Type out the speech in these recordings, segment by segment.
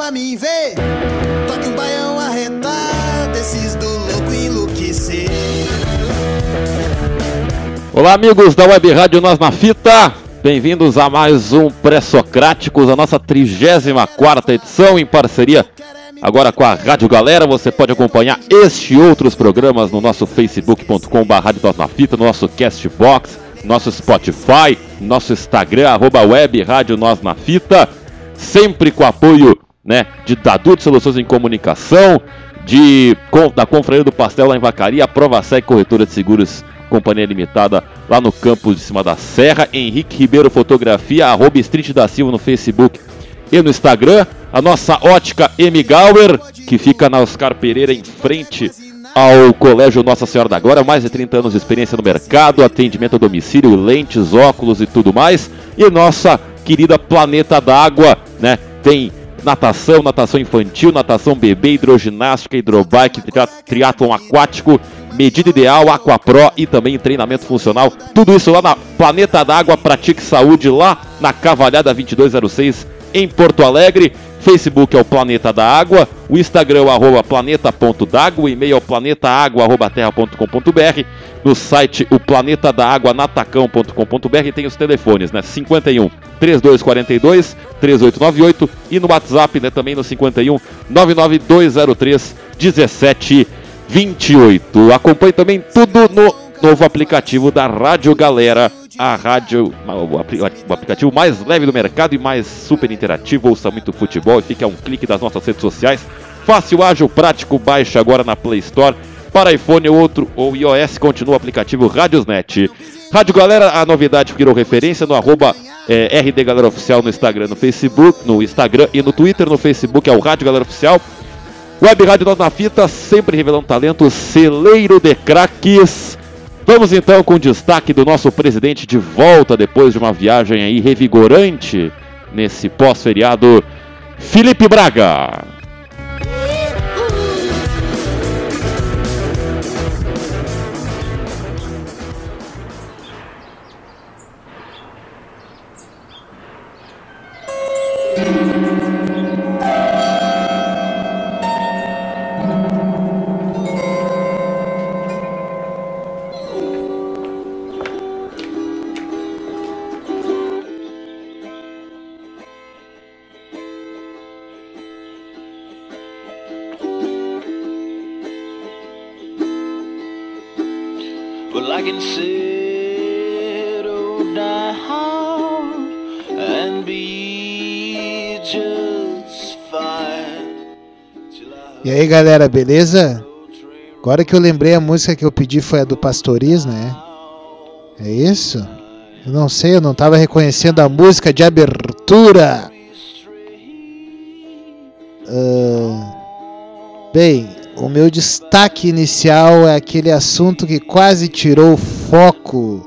Pra mim ver. Toque um baião arretado, desses do louco enlouquecer. Olá, amigos da Web Rádio Nós na Fita. Bem-vindos a mais um Pré-Socráticos, a nossa 34 edição em parceria agora com a Rádio Galera. Você pode acompanhar este e outros programas no nosso facebook.com.br Fita, no nosso Castbox, nosso Spotify, nosso Instagram, arroba Web Rádio Nós na Fita, sempre com apoio né, de Dadu de Soluções em Comunicação, de, da Confraria do Pastel lá em Vacaria, a Prova Sec Corretora de Seguros Companhia Limitada lá no campo de cima da Serra. Henrique Ribeiro Fotografia, arroba Street da Silva no Facebook e no Instagram. A nossa ótica M. Gauer, que fica na Oscar Pereira em frente ao Colégio Nossa Senhora da Glória. Mais de 30 anos de experiência no mercado, atendimento a domicílio, lentes, óculos e tudo mais. E nossa querida Planeta d'Água, né? Tem natação, natação infantil, natação bebê, hidroginástica, hidrobike, triatlon aquático medida ideal, Aquapro e também treinamento funcional. Tudo isso lá na Planeta d'Água, Pratique Saúde, lá na Cavalhada 2206, em Porto Alegre. Facebook é o Planeta da Água, o Instagram é o arroba planeta.d'água, o e-mail é o planetaaguarrobaterra.com.br, no site o planeta da água natacão.com.br tem os telefones, né? 51 3242 3898 e no WhatsApp, né, também no 51 99203 17 28. Acompanhe também tudo no novo aplicativo da Rádio Galera, a rádio, o aplicativo mais leve do mercado e mais super interativo. Ouça muito futebol e fique a um clique das nossas redes sociais. Fácil, ágil, prático, baixe agora na Play Store. Para iPhone ou outro ou iOS, continua o aplicativo Radiosnet. Rádio Galera, a novidade virou referência no arroba é, RD Galera Oficial no Instagram, no Facebook, no Instagram e no Twitter, no Facebook é o Rádio Galera Oficial. Web Rádio Nós na Fita, sempre revelando talento, celeiro de craques. Vamos então com o destaque do nosso presidente de volta depois de uma viagem aí revigorante nesse pós-feriado, Felipe Braga. E aí galera, beleza? Agora que eu lembrei a música que eu pedi foi a do Pastoriz, né? É isso? Eu não sei, eu não tava reconhecendo a música de abertura. Ah, bem, o meu destaque inicial é aquele assunto que quase tirou o foco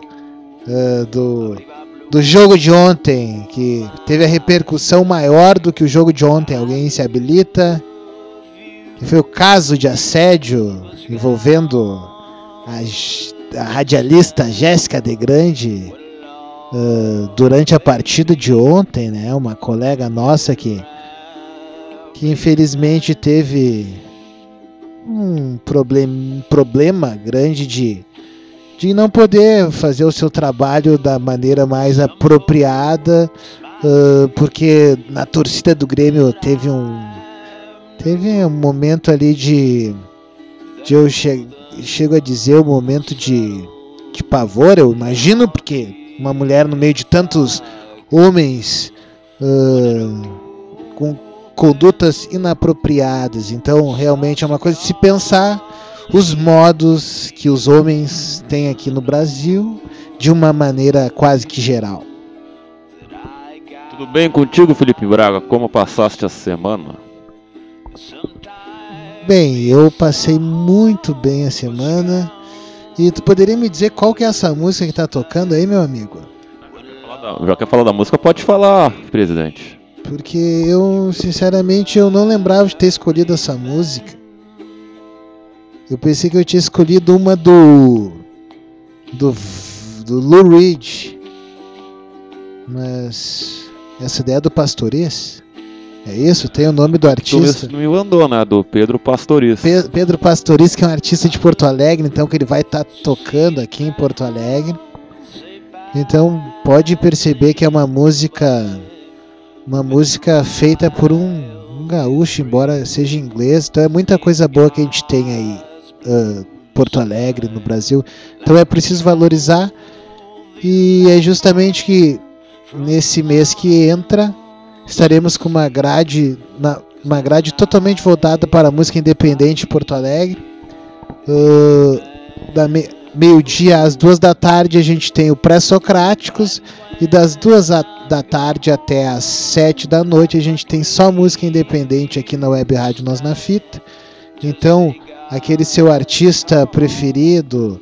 ah, do, do jogo de ontem, que teve a repercussão maior do que o jogo de ontem. Alguém se habilita? Que foi o caso de assédio envolvendo a, a radialista Jéssica De Grande ah, durante a partida de ontem, né? Uma colega nossa que que infelizmente teve um problema, um problema grande de, de não poder fazer o seu trabalho da maneira mais apropriada, ah, porque na torcida do Grêmio teve um teve um momento ali de, de eu che, chego a dizer um momento de, de pavor, eu imagino, porque uma mulher no meio de tantos homens ah, com condutas inapropriadas. Então, realmente é uma coisa de se pensar os modos que os homens têm aqui no Brasil de uma maneira quase que geral. Tudo bem contigo, Felipe Braga? Como passaste a semana? Bem, eu passei muito bem a semana. E tu poderia me dizer qual que é essa música que tá tocando aí, meu amigo? Já quer falar da música? Pode falar, presidente. Porque eu, sinceramente, eu não lembrava de ter escolhido essa música. Eu pensei que eu tinha escolhido uma do. do. do Lou Reed. Mas. essa ideia é do Pastoriz? É isso? Tem o nome do artista. Tu me mandou, né? Do Pedro Pastoriz. Pe Pedro Pastoriz, que é um artista de Porto Alegre, então que ele vai estar tá tocando aqui em Porto Alegre. Então pode perceber que é uma música uma música feita por um, um gaúcho, embora seja inglês. Então é muita coisa boa que a gente tem aí uh, Porto Alegre no Brasil. Então é preciso valorizar e é justamente que nesse mês que entra estaremos com uma grade, uma grade totalmente voltada para a música independente Porto Alegre. Uh, da me, meio-dia às duas da tarde a gente tem o Pré-Socráticos e das duas da tarde até às sete da noite a gente tem só música independente aqui na Web Rádio Nós na Fita. Então, aquele seu artista preferido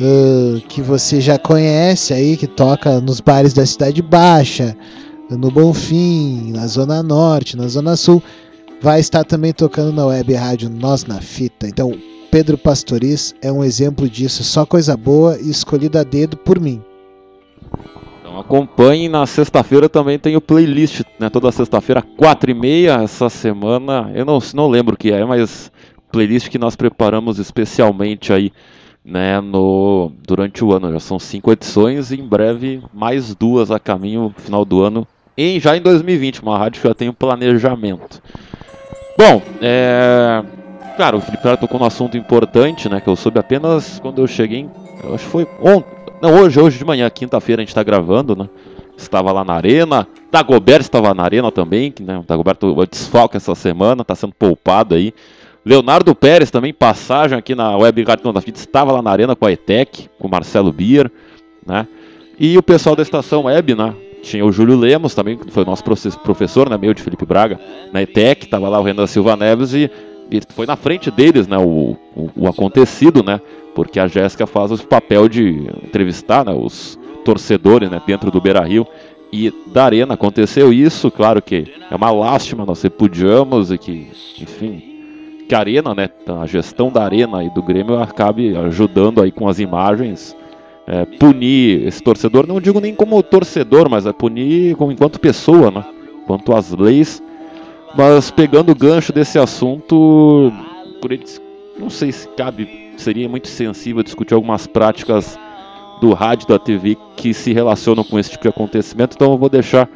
uh, que você já conhece aí, que toca nos bares da Cidade Baixa, no Bonfim, na Zona Norte, na Zona Sul, vai estar também tocando na web rádio Nós na Fita. Então, Pedro Pastoriz é um exemplo disso, só coisa boa e escolhida a dedo por mim. Então acompanhe, na sexta-feira também tem o playlist, né? Toda sexta-feira, 4 e meia, essa semana, eu não, não lembro o que é, mas playlist que nós preparamos especialmente aí, né, no, durante o ano. Já são cinco edições e em breve mais duas a caminho, final do ano, em, já em 2020, uma rádio já tem um planejamento. Bom, é... Cara, o Felipe Clara tocou num assunto importante, né? Que eu soube apenas quando eu cheguei. Eu acho que foi ontem. Não, hoje, hoje de manhã, quinta-feira, a gente tá gravando, né? Estava lá na arena. Dagoberto estava na arena também, que, né? O Dagoberto desfalca essa semana, tá sendo poupado aí. Leonardo Pérez também, passagem aqui na Web Rádio da Fita, estava lá na arena com a ETEC, com o Marcelo Bier, né? E o pessoal da estação Web, né? Tinha o Júlio Lemos também, que foi nosso professor, né, meio de Felipe Braga, na ETEC, estava lá o Renan Silva Neves e, e foi na frente deles, né, o, o, o acontecido, né, porque a Jéssica faz o papel de entrevistar, né, os torcedores, né, dentro do Beira-Rio e da Arena. Aconteceu isso, claro que é uma lástima, nós repudiamos e que, enfim, que a Arena, né, a gestão da Arena e do Grêmio acabe ajudando aí com as imagens é, punir esse torcedor, não digo nem como torcedor, mas é punir como enquanto pessoa, né? Quanto às leis. Mas pegando o gancho desse assunto, por eles, não sei se cabe, seria muito sensível discutir algumas práticas do rádio da TV que se relacionam com esse tipo de acontecimento, então eu vou deixar,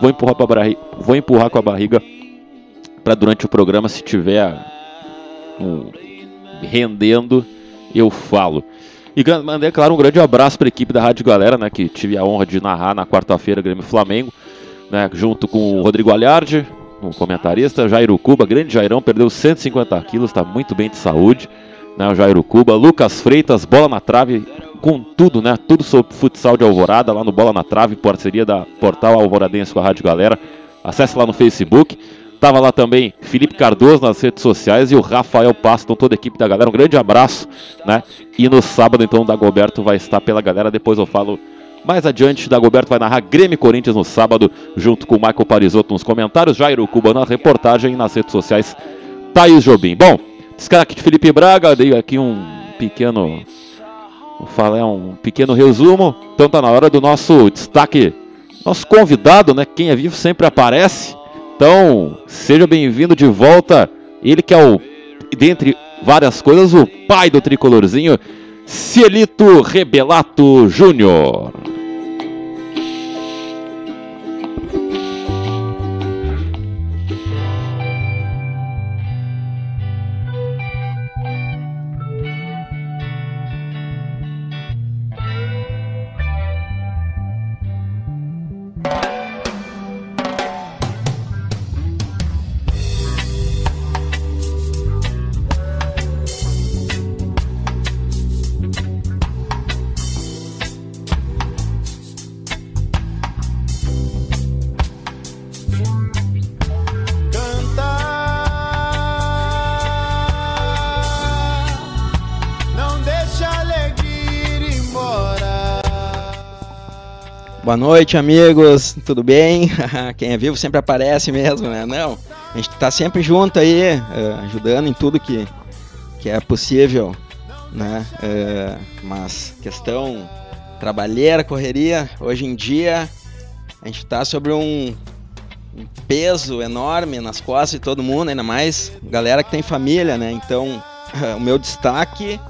vou empurrar, barriga, vou empurrar com a barriga para durante o programa, se tiver um, rendendo, eu falo. E mandei, claro, um grande abraço para a equipe da Rádio Galera, né, que tive a honra de narrar na quarta-feira Grêmio Flamengo, né, junto com o Rodrigo Alhardi, um comentarista, Jairo Cuba, grande Jairão, perdeu 150 quilos, está muito bem de saúde, né, o Jairo Cuba, Lucas Freitas, bola na trave, com tudo, né, tudo sobre futsal de Alvorada, lá no Bola na Trave, parceria da Portal Alvoradense com a Rádio Galera, acesse lá no Facebook, Tava lá também Felipe Cardoso nas redes sociais e o Rafael Paston, toda a equipe da galera. Um grande abraço, né? E no sábado, então, o Dagoberto vai estar pela galera. Depois eu falo mais adiante. Dagoberto vai narrar Grêmio Corinthians no sábado, junto com o Michael Parisotto nos comentários, Jairo Cuba na reportagem e nas redes sociais, Thaís Jobim. Bom, destaque de Felipe Braga, dei aqui um pequeno. Vou falar um pequeno resumo. Então tá na hora do nosso destaque. Nosso convidado, né? Quem é vivo sempre aparece. Então, seja bem-vindo de volta. Ele que é o, dentre várias coisas, o pai do tricolorzinho, Cielito Rebelato Júnior. Boa noite, amigos. Tudo bem? Quem é vivo sempre aparece mesmo, né? Não, a gente tá sempre junto aí, eh, ajudando em tudo que, que é possível, né? Eh, mas questão trabalheira, correria, hoje em dia a gente tá sobre um, um peso enorme nas costas de todo mundo, ainda mais galera que tem família, né? Então, o meu destaque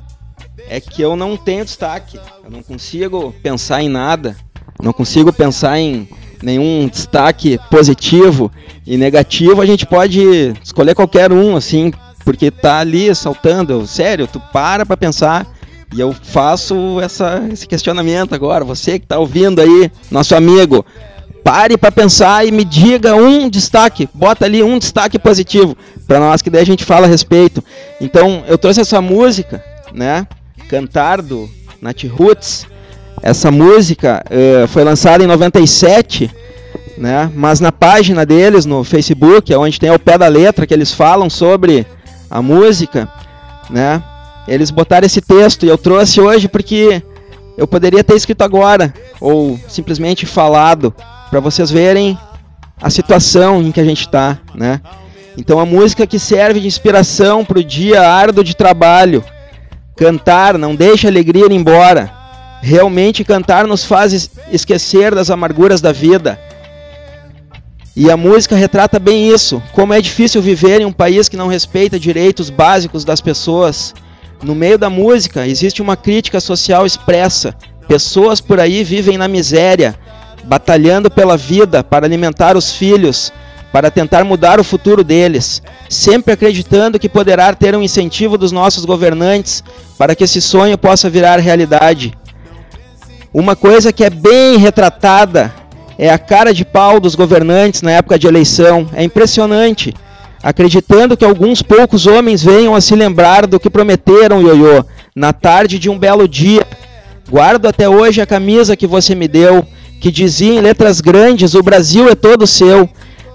é que eu não tenho destaque. Eu não consigo pensar em nada. Não consigo pensar em nenhum destaque positivo e negativo. A gente pode escolher qualquer um, assim, porque tá ali saltando. Sério, tu para pra pensar. E eu faço essa, esse questionamento agora. Você que tá ouvindo aí, nosso amigo, pare para pensar e me diga um destaque. Bota ali um destaque positivo para nós, que daí a gente fala a respeito. Então, eu trouxe essa música, né? Cantar do Nat Roots. Essa música uh, foi lançada em 97, né? Mas na página deles no Facebook, é onde tem o pé da letra que eles falam sobre a música, né? Eles botaram esse texto e eu trouxe hoje porque eu poderia ter escrito agora ou simplesmente falado para vocês verem a situação em que a gente está, né? Então a música que serve de inspiração para o dia árduo de trabalho, cantar não deixa a alegria ir embora. Realmente cantar nos faz esquecer das amarguras da vida. E a música retrata bem isso, como é difícil viver em um país que não respeita direitos básicos das pessoas. No meio da música existe uma crítica social expressa. Pessoas por aí vivem na miséria, batalhando pela vida para alimentar os filhos, para tentar mudar o futuro deles, sempre acreditando que poderá ter um incentivo dos nossos governantes para que esse sonho possa virar realidade. Uma coisa que é bem retratada é a cara de pau dos governantes na época de eleição. É impressionante. Acreditando que alguns poucos homens venham a se lembrar do que prometeram, Ioiô, na tarde de um belo dia. Guardo até hoje a camisa que você me deu, que dizia em letras grandes: O Brasil é todo seu.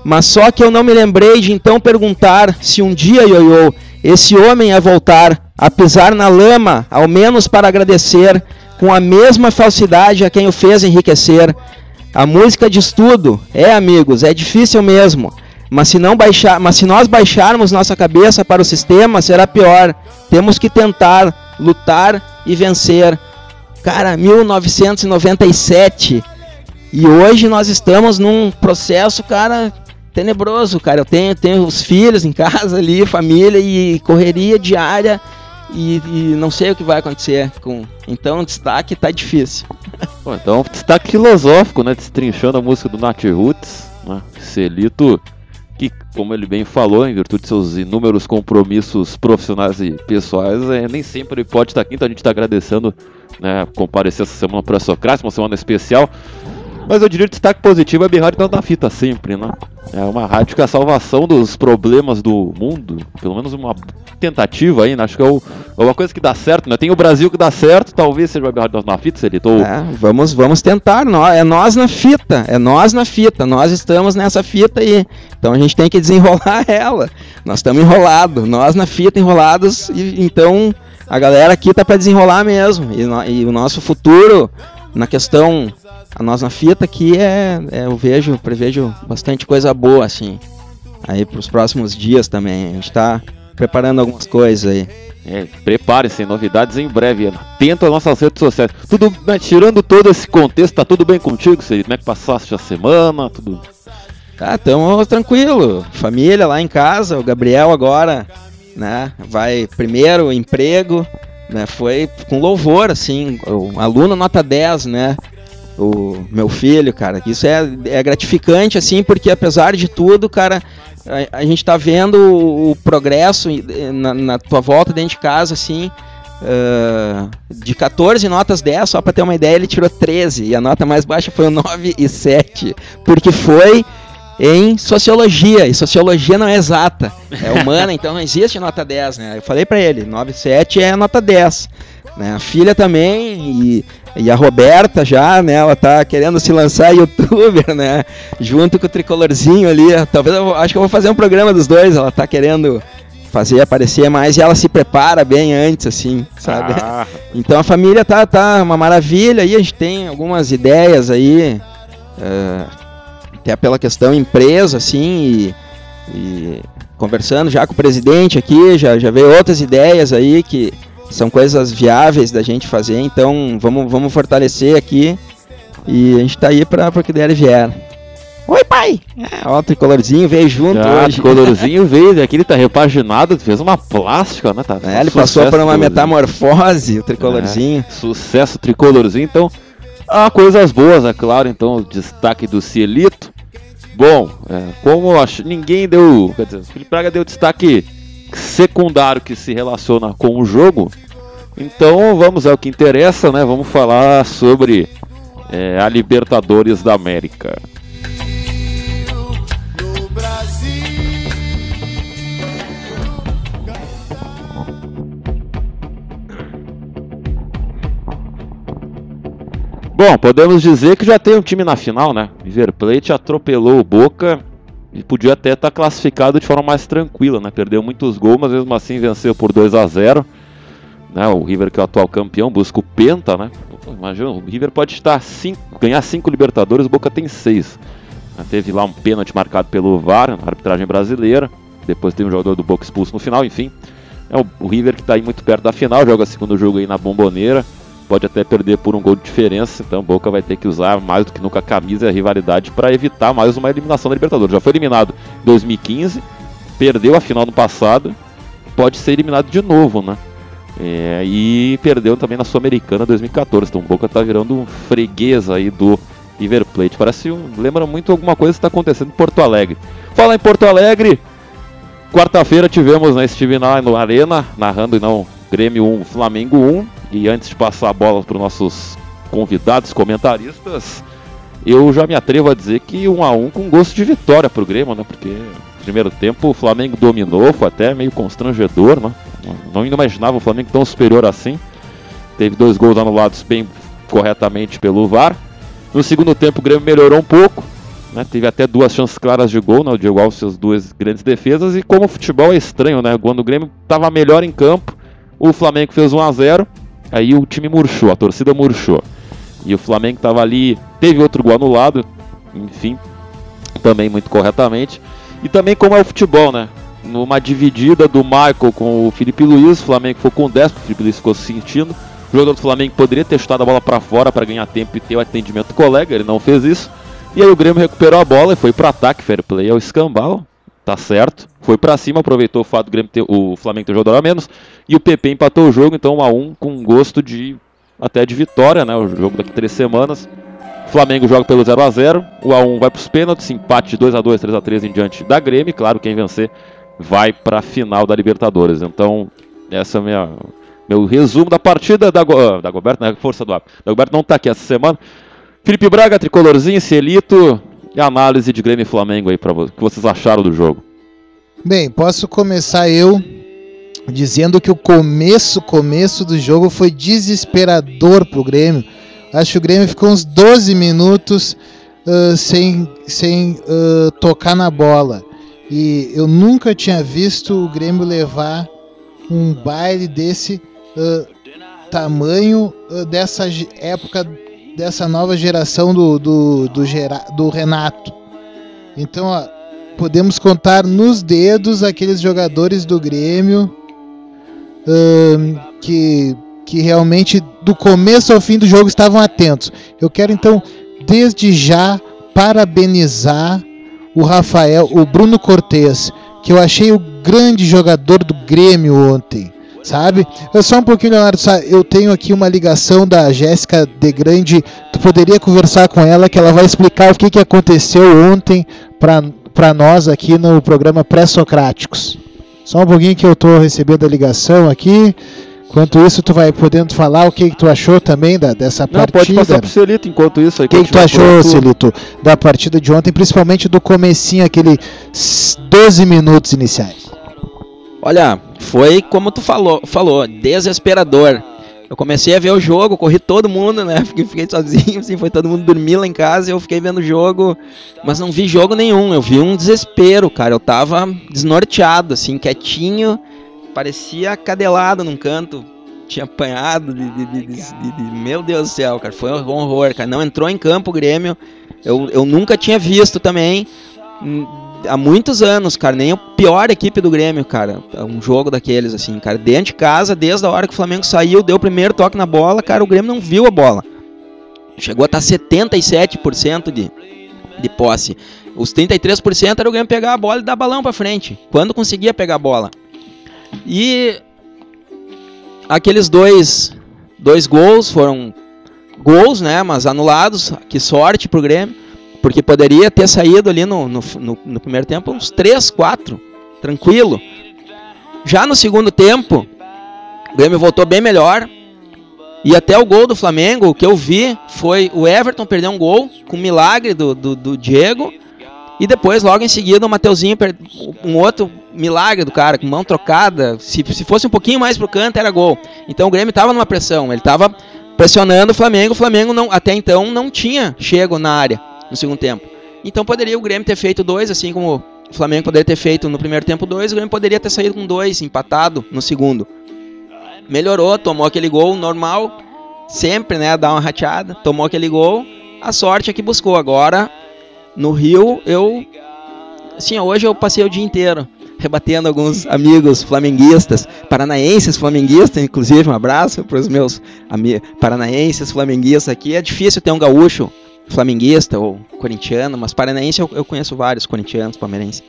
Mas só que eu não me lembrei de então perguntar se um dia, Ioiô, esse homem ia voltar, a pisar na lama, ao menos para agradecer com a mesma falsidade a quem o fez enriquecer. A música diz tudo, é amigos, é difícil mesmo. Mas se, não baixar, mas se nós baixarmos nossa cabeça para o sistema, será pior. Temos que tentar, lutar e vencer. Cara, 1997. E hoje nós estamos num processo, cara, tenebroso, cara. Eu tenho, tenho os filhos em casa ali, família e correria diária e, e, não sei o que vai acontecer com. Então destaque tá difícil. Bom, então destaque filosófico, né? Destrinchando a música do Nat Roots, né? Celito, que, como ele bem falou, em virtude de seus inúmeros compromissos profissionais e pessoais, é, nem sempre ele pode estar aqui, então a gente está agradecendo né, comparecer essa semana para Socrates, uma semana especial. Mas eu diria que destaque positivo é bem rádio tá na fita sempre, né? É uma rádio que é a salvação dos problemas do mundo, pelo menos uma tentativa aí, né? Acho que é, o, é uma coisa que dá certo, né? Tem o Brasil que dá certo, talvez seja o rádio na fita, se ele tô... É, vamos, vamos tentar, é nós na fita, é nós na fita, nós estamos nessa fita aí. Então a gente tem que desenrolar ela. Nós estamos enrolados, nós na fita enrolados, e então a galera aqui tá para desenrolar mesmo. E, no, e o nosso futuro na questão a nossa fita aqui é, é, eu vejo, prevejo bastante coisa boa assim. Aí para os próximos dias também. A gente está preparando algumas coisas aí. É, prepare-se, novidades em breve. Atento às nossas redes sociais. Tudo, né, tirando todo esse contexto, tá tudo bem contigo, Cid? Como é que passaste a semana? Tudo. Tá, tamo tranquilo. Família lá em casa, o Gabriel agora, né? Vai primeiro emprego, né? Foi com louvor, assim, aluno nota 10, né? O meu filho, cara. Isso é, é gratificante, assim, porque apesar de tudo, cara, a, a gente tá vendo o, o progresso na, na, tua volta dentro de casa, assim. Uh, de 14 notas 10, só para ter uma ideia, ele tirou 13. E a nota mais baixa foi o 9 e 7. Porque foi em sociologia. E sociologia não é exata, é humana, então não existe nota 10, né? Eu falei para ele, 9 e 7 é nota 10. Né? A filha também, e e a Roberta já, né, ela tá querendo se lançar youtuber, né? Junto com o tricolorzinho ali. Talvez eu acho que eu vou fazer um programa dos dois. Ela tá querendo fazer aparecer mais e ela se prepara bem antes, assim, sabe? Ah. Então a família tá, tá uma maravilha e a gente tem algumas ideias aí é, até pela questão empresa, assim, e, e conversando já com o presidente aqui, já, já veio outras ideias aí que são coisas viáveis da gente fazer, então vamos, vamos fortalecer aqui e a gente tá aí para que der e vier. Oi, pai! É, ó, o tricolorzinho veio junto Ah, hoje. o colorzinho veio, aqui ele tá repaginado, fez uma plástica, né? Tá, É, ele passou por uma tricolorzinho. metamorfose, o tricolorzinho. É, sucesso tricolorzinho, então. Há coisas boas, é claro, então o destaque do Cielito. Bom, é, como acho, ninguém deu. Quer dizer, o Felipe Braga deu destaque secundário que se relaciona com o jogo. Então vamos ao que interessa, né? Vamos falar sobre é, a Libertadores da América. Bom, podemos dizer que já tem um time na final, né? River Plate atropelou o Boca e podia até estar classificado de forma mais tranquila, né? Perdeu muitos gols, mas mesmo assim venceu por 2 a 0 né? O River que é o atual campeão busca o Penta, né? Imagina, o River pode estar cinco, ganhar 5 Libertadores, o Boca tem 6. Teve lá um pênalti marcado pelo VAR, na arbitragem brasileira. Depois tem um jogador do Boca expulso no final, enfim. É o, o River que está aí muito perto da final, joga segundo jogo aí na bomboneira. Pode até perder por um gol de diferença, então o Boca vai ter que usar mais do que nunca a camisa e a rivalidade para evitar mais uma eliminação da Libertadores. Já foi eliminado em 2015, perdeu a final no passado, pode ser eliminado de novo, né? É, e perdeu também na Sul-Americana 2014. Então o Boca tá virando um freguês aí do River Plate. Parece um, lembra muito alguma coisa que está acontecendo em Porto Alegre. Fala em Porto Alegre. Quarta-feira tivemos, né, estive lá no Arena, narrando não Grêmio 1, Flamengo 1. E antes de passar a bola para os nossos convidados, comentaristas, eu já me atrevo a dizer que 1 a 1 com gosto de vitória para o Grêmio, né? Porque primeiro tempo o Flamengo dominou, foi até meio constrangedor, né? Não imaginava o Flamengo tão superior assim. Teve dois gols anulados bem corretamente pelo VAR. No segundo tempo o Grêmio melhorou um pouco. Né? Teve até duas chances claras de gol, né? o Diego Alves fez duas grandes defesas. E como o futebol é estranho, né? Quando o Grêmio estava melhor em campo, o Flamengo fez 1 a 0 Aí o time murchou, a torcida murchou. E o Flamengo estava ali, teve outro gol anulado, enfim, também muito corretamente. E também como é o futebol, né? Numa dividida do Michael com o Felipe Luiz, o Flamengo foi com 10, porque o Felipe Luiz ficou se sentindo. O jogador do Flamengo poderia ter chutado a bola para fora para ganhar tempo e ter o atendimento do colega, ele não fez isso. E aí o Grêmio recuperou a bola e foi para ataque, fair play ao escambau, tá certo. Foi para cima, aproveitou o fato do Grêmio ter, o Flamengo ter jogador a menos e o PP empatou o jogo, então 1 a 1 com gosto de até de vitória, né? O jogo daqui a três semanas. O Flamengo joga pelo 0 a 0 o A1 vai para os pênaltis, empate de 2 a 2 3 a 3 em diante da Grêmio. Claro, quem vencer vai para a final da Libertadores. Então, essa é minha, meu resumo da partida da, Go- da Goberto, né? Força do Ar. Da Goberto não está aqui essa semana. Felipe Braga, tricolorzinho, Cielito e análise de Grêmio e Flamengo aí para que vocês acharam do jogo? Bem, posso começar eu dizendo que o começo, começo do jogo foi desesperador pro Grêmio. Acho que o Grêmio ficou uns 12 minutos ah, sem, sem ah, tocar na bola. E eu nunca tinha visto o Grêmio levar um baile desse ah, tamanho ah, dessa época, dessa nova geração do, do, do, Gera- do Renato. Então, podemos contar nos dedos aqueles jogadores do Grêmio ahn, que, que realmente do começo ao fim do jogo estavam atentos. Eu quero então, desde já, parabenizar o Rafael, o Bruno Cortes, que eu achei o grande jogador do Grêmio ontem. Sabe? Eu só um pouquinho, Leonardo. Eu tenho aqui uma ligação da Jéssica de Grande. Tu poderia conversar com ela, que ela vai explicar o que, que aconteceu ontem para nós aqui no programa Pré-Socráticos. Só um pouquinho que eu estou recebendo a ligação aqui. Enquanto isso, tu vai podendo falar o que, que tu achou também da, dessa Não, pode passar pro Cielito enquanto isso. O que, que tu achou. Celito, da partida de ontem, principalmente do comecinho, aquele 12 minutos iniciais? Olha, foi como tu falou, falou, desesperador. Eu comecei a ver o jogo, corri todo mundo, né? Fiquei, fiquei sozinho, assim, foi todo mundo dormir lá em casa e eu fiquei vendo o jogo, mas não vi jogo nenhum. Eu vi um desespero, cara. Eu tava desnorteado, assim, quietinho, parecia cadelado num canto. Tinha apanhado de, de- de- de- Meu Deus do céu, cara. Foi um horror, cara. Não entrou em campo o Grêmio. Eu, eu nunca tinha visto também hum, há muitos anos, cara, nem a pior equipe do Grêmio, cara. Um jogo daqueles, assim, cara, dentro de casa, desde a hora que o Flamengo saiu, deu o primeiro toque na bola, cara, o Grêmio não viu a bola. Chegou a estar 77% de, de posse. Os 33% era o Grêmio pegar a bola e dar balão pra frente, quando conseguia pegar a bola. E aqueles dois, dois gols foram gols, né, mas anulados, que sorte pro Grêmio. Porque poderia ter saído ali no, no, no, no primeiro tempo uns 3, 4, tranquilo. Já no segundo tempo, o Grêmio voltou bem melhor. E até o gol do Flamengo, o que eu vi foi o Everton perder um gol com um milagre do, do, do Diego. E depois, logo em seguida, o Mateuzinho um outro milagre do cara, com mão trocada. Se, se fosse um pouquinho mais pro canto, era gol. Então o Grêmio estava numa pressão, ele estava pressionando o Flamengo. O Flamengo não, até então não tinha chego na área no segundo tempo. Então poderia o Grêmio ter feito dois, assim como o Flamengo poderia ter feito no primeiro tempo dois, o Grêmio poderia ter saído com dois, empatado no segundo. Melhorou, tomou aquele gol normal, sempre, né, dá uma rateada, tomou aquele gol, a sorte é que buscou. Agora, no Rio, eu, assim, hoje eu passei o dia inteiro rebatendo alguns amigos flamenguistas, paranaenses flamenguistas, inclusive um abraço para os meus paranaenses flamenguistas aqui. É difícil ter um gaúcho flamenguista ou corintiano, mas paranaense eu, eu conheço vários corintianos, palmeirenses.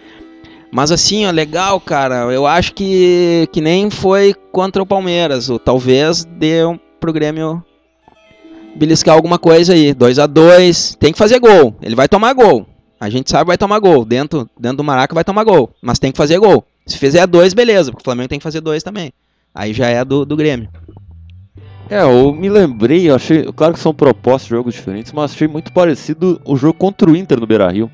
Mas assim, ó, legal, cara. Eu acho que, que nem foi contra o Palmeiras. Ou talvez deu pro Grêmio beliscar alguma coisa aí. 2 a 2 Tem que fazer gol. Ele vai tomar gol. A gente sabe vai tomar gol. Dentro, dentro do Maraca vai tomar gol. Mas tem que fazer gol. Se fizer dois, beleza. Porque o Flamengo tem que fazer dois também. Aí já é do, do Grêmio. É, eu me lembrei, eu achei, claro que são propostas de jogos diferentes, mas achei muito parecido o jogo contra o Inter no Beira-Rio,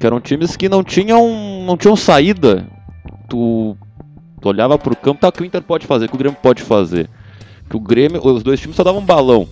que eram times que não tinham, não tinham saída. Tu, tu olhava pro campo, tá, que o Inter pode fazer, que o Grêmio pode fazer. Que o Grêmio, os dois times só davam um balão.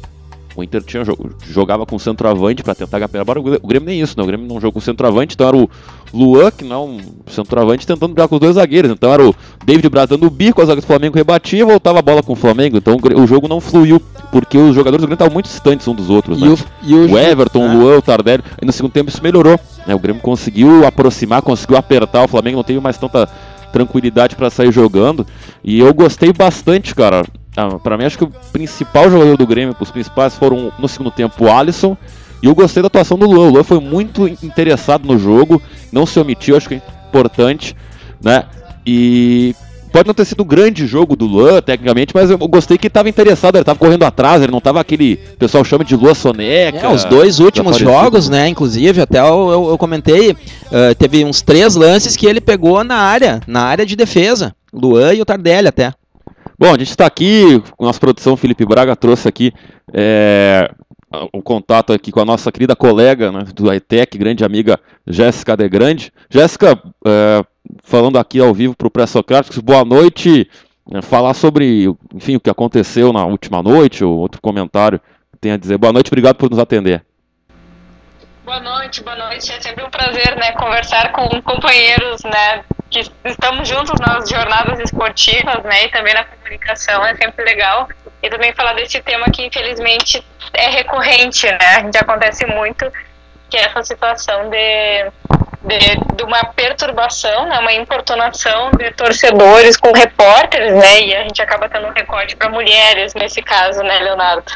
O Inter tinha, jogava com centroavante para tentar ganhar a O Grêmio nem isso, né? O Grêmio não jogou com centroavante, então era o Luan, que não é um centroavante, tentando brigar com os dois zagueiros. Então era o David Braz dando o bico, a zaga do Flamengo rebatia e voltava a bola com o Flamengo. Então o jogo não fluiu, porque os jogadores do Grêmio estavam muito distantes um dos outros. E né? o, e o, o Everton, o Luan, o Tardelli. E no segundo tempo isso melhorou. Né? O Grêmio conseguiu aproximar, conseguiu apertar. O Flamengo não teve mais tanta tranquilidade para sair jogando. E eu gostei bastante, cara. Ah, para mim, acho que o principal jogador do Grêmio, os principais foram no segundo tempo o Alisson. E eu gostei da atuação do Luan. O Luan foi muito interessado no jogo, não se omitiu, acho que é importante, né? E pode não ter sido um grande jogo do Luan, tecnicamente, mas eu gostei que estava interessado, ele estava correndo atrás, ele não estava aquele. O pessoal chama de Lua Soneca. É, os dois últimos jogos, né? Inclusive, até eu, eu, eu comentei, uh, teve uns três lances que ele pegou na área, na área de defesa. Luan e o Tardelli até. Bom, a gente está aqui, nossa produção Felipe Braga trouxe aqui é, um contato aqui com a nossa querida colega né, do ITEC, grande amiga Jéssica De Grande. Jéssica, é, falando aqui ao vivo para o Pré-Socráticos, boa noite. É, falar sobre, enfim, o que aconteceu na última noite, ou outro comentário que tem a dizer. Boa noite, obrigado por nos atender. Boa noite, boa noite. É sempre um prazer, né, conversar com companheiros, né, que estamos juntos nas jornadas esportivas, né, e também na comunicação, é sempre legal. E também falar desse tema que infelizmente é recorrente, né, a gente acontece muito, que é essa situação de, de, de uma perturbação, né, uma importunação de torcedores com repórteres, né, e a gente acaba tendo um recorte para mulheres nesse caso, né, Leonardo?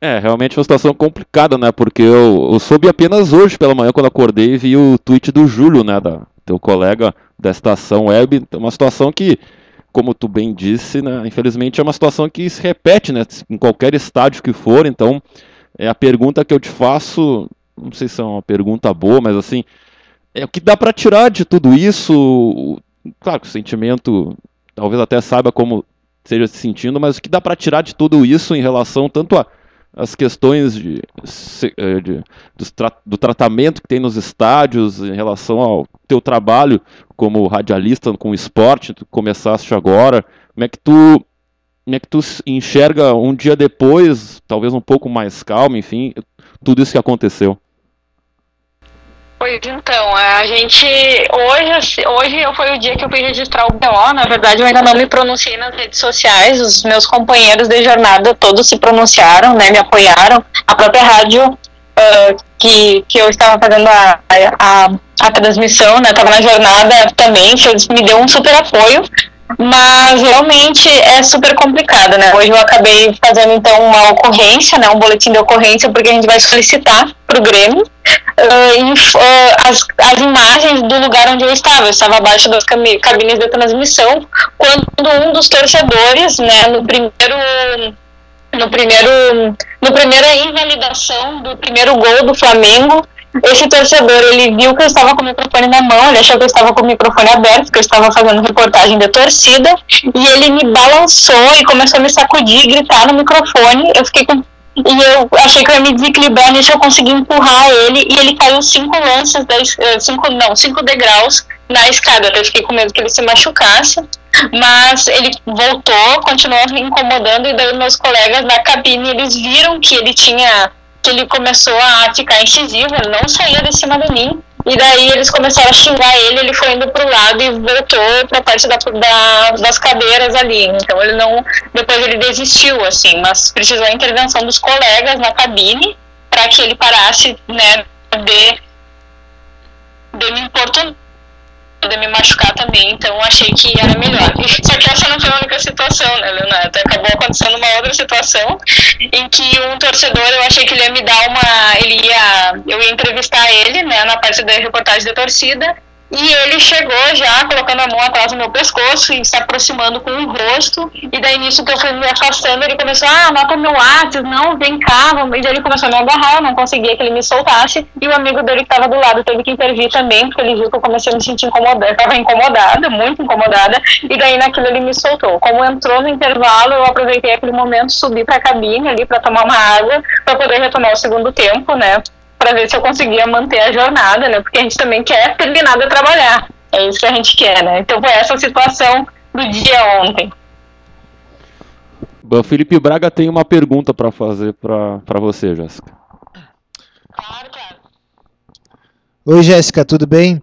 É, realmente uma situação complicada, né? Porque eu, eu soube apenas hoje pela manhã, quando acordei, vi o tweet do Júlio, né? Da, teu colega da estação web, uma situação que, como tu bem disse, né, infelizmente é uma situação que se repete né, em qualquer estádio que for, então é a pergunta que eu te faço, não sei se é uma pergunta boa, mas assim, é o que dá para tirar de tudo isso, claro que o sentimento, talvez até saiba como seja se sentindo, mas o que dá para tirar de tudo isso em relação tanto a as questões de, eh, de, do, do, tratamento que tem nos estádios em relação ao teu trabalho como radialista com o esporte, tu começaste agora, como é que tu como é que tu enxerga um dia depois, talvez um pouco mais calmo, enfim, tudo isso que aconteceu? Pois então, a gente. Hoje, hoje foi o dia que eu fui registrar o BO. Na verdade, eu ainda não me pronunciei nas redes sociais. Os meus companheiros de jornada todos se pronunciaram, né? Me apoiaram. A própria rádio ah, que, que eu estava fazendo a, a, a transmissão, né? Tava na jornada também, me deu um super apoio. Mas realmente é super complicado, né? Hoje eu acabei fazendo então uma ocorrência, né? Um boletim de ocorrência, porque a gente vai solicitar para o Grêmio uh, uh, as, as imagens do lugar onde eu estava. Eu estava abaixo das cabines de transmissão, quando um dos torcedores, né, no primeiro no primeiro no primeira invalidação do primeiro gol do Flamengo esse torcedor ele viu que eu estava com o microfone na mão ele achou que eu estava com o microfone aberto que eu estava fazendo reportagem de torcida e ele me balançou e começou a me sacudir gritar no microfone eu fiquei com e eu achei que eu ia me desequilibrar nisso, eu consegui empurrar ele e ele caiu cinco lances, eh, cinco, não, cinco degraus na escada. Eu fiquei com medo que ele se machucasse, mas ele voltou, continuou me incomodando e daí meus colegas na cabine, eles viram que ele tinha, que ele começou a ficar incisivo, ele não saía de cima de mim. E daí eles começaram a xingar ele, ele foi indo pro lado e voltou pra parte da, da, das cadeiras ali. Então ele não. Depois ele desistiu, assim, mas precisou a intervenção dos colegas na cabine para que ele parasse, né, de, de me importunar poder me machucar também, então achei que era melhor. Só que essa não foi a única situação, né, Leonardo? Acabou acontecendo uma outra situação em que um torcedor, eu achei que ele ia me dar uma. Ele ia. Eu ia entrevistar ele, né, na parte da reportagem da torcida, e ele chegou já colocando a mão atrás do meu pescoço e se aproximando com o rosto. E daí nisso que eu fui me afastando, ele começou, ah, anota meu WhatsApp, não, vem cá. E daí ele começou a me agarrar, eu não conseguia que ele me soltasse. E o amigo dele que estava do lado teve que intervir também, porque ele viu que eu comecei a me sentir incomodada. Eu estava incomodada, muito incomodada. E daí naquilo ele me soltou. Como entrou no intervalo, eu aproveitei aquele momento, subi para a cabine ali para tomar uma água, para poder retomar o segundo tempo, né? Para ver se eu conseguia manter a jornada, né? Porque a gente também quer terminar de trabalhar. É isso que a gente quer, né? Então foi essa situação do dia ontem. O Felipe Braga tem uma pergunta para fazer para você, Jéssica. Claro, claro. Oi, Jéssica, tudo bem?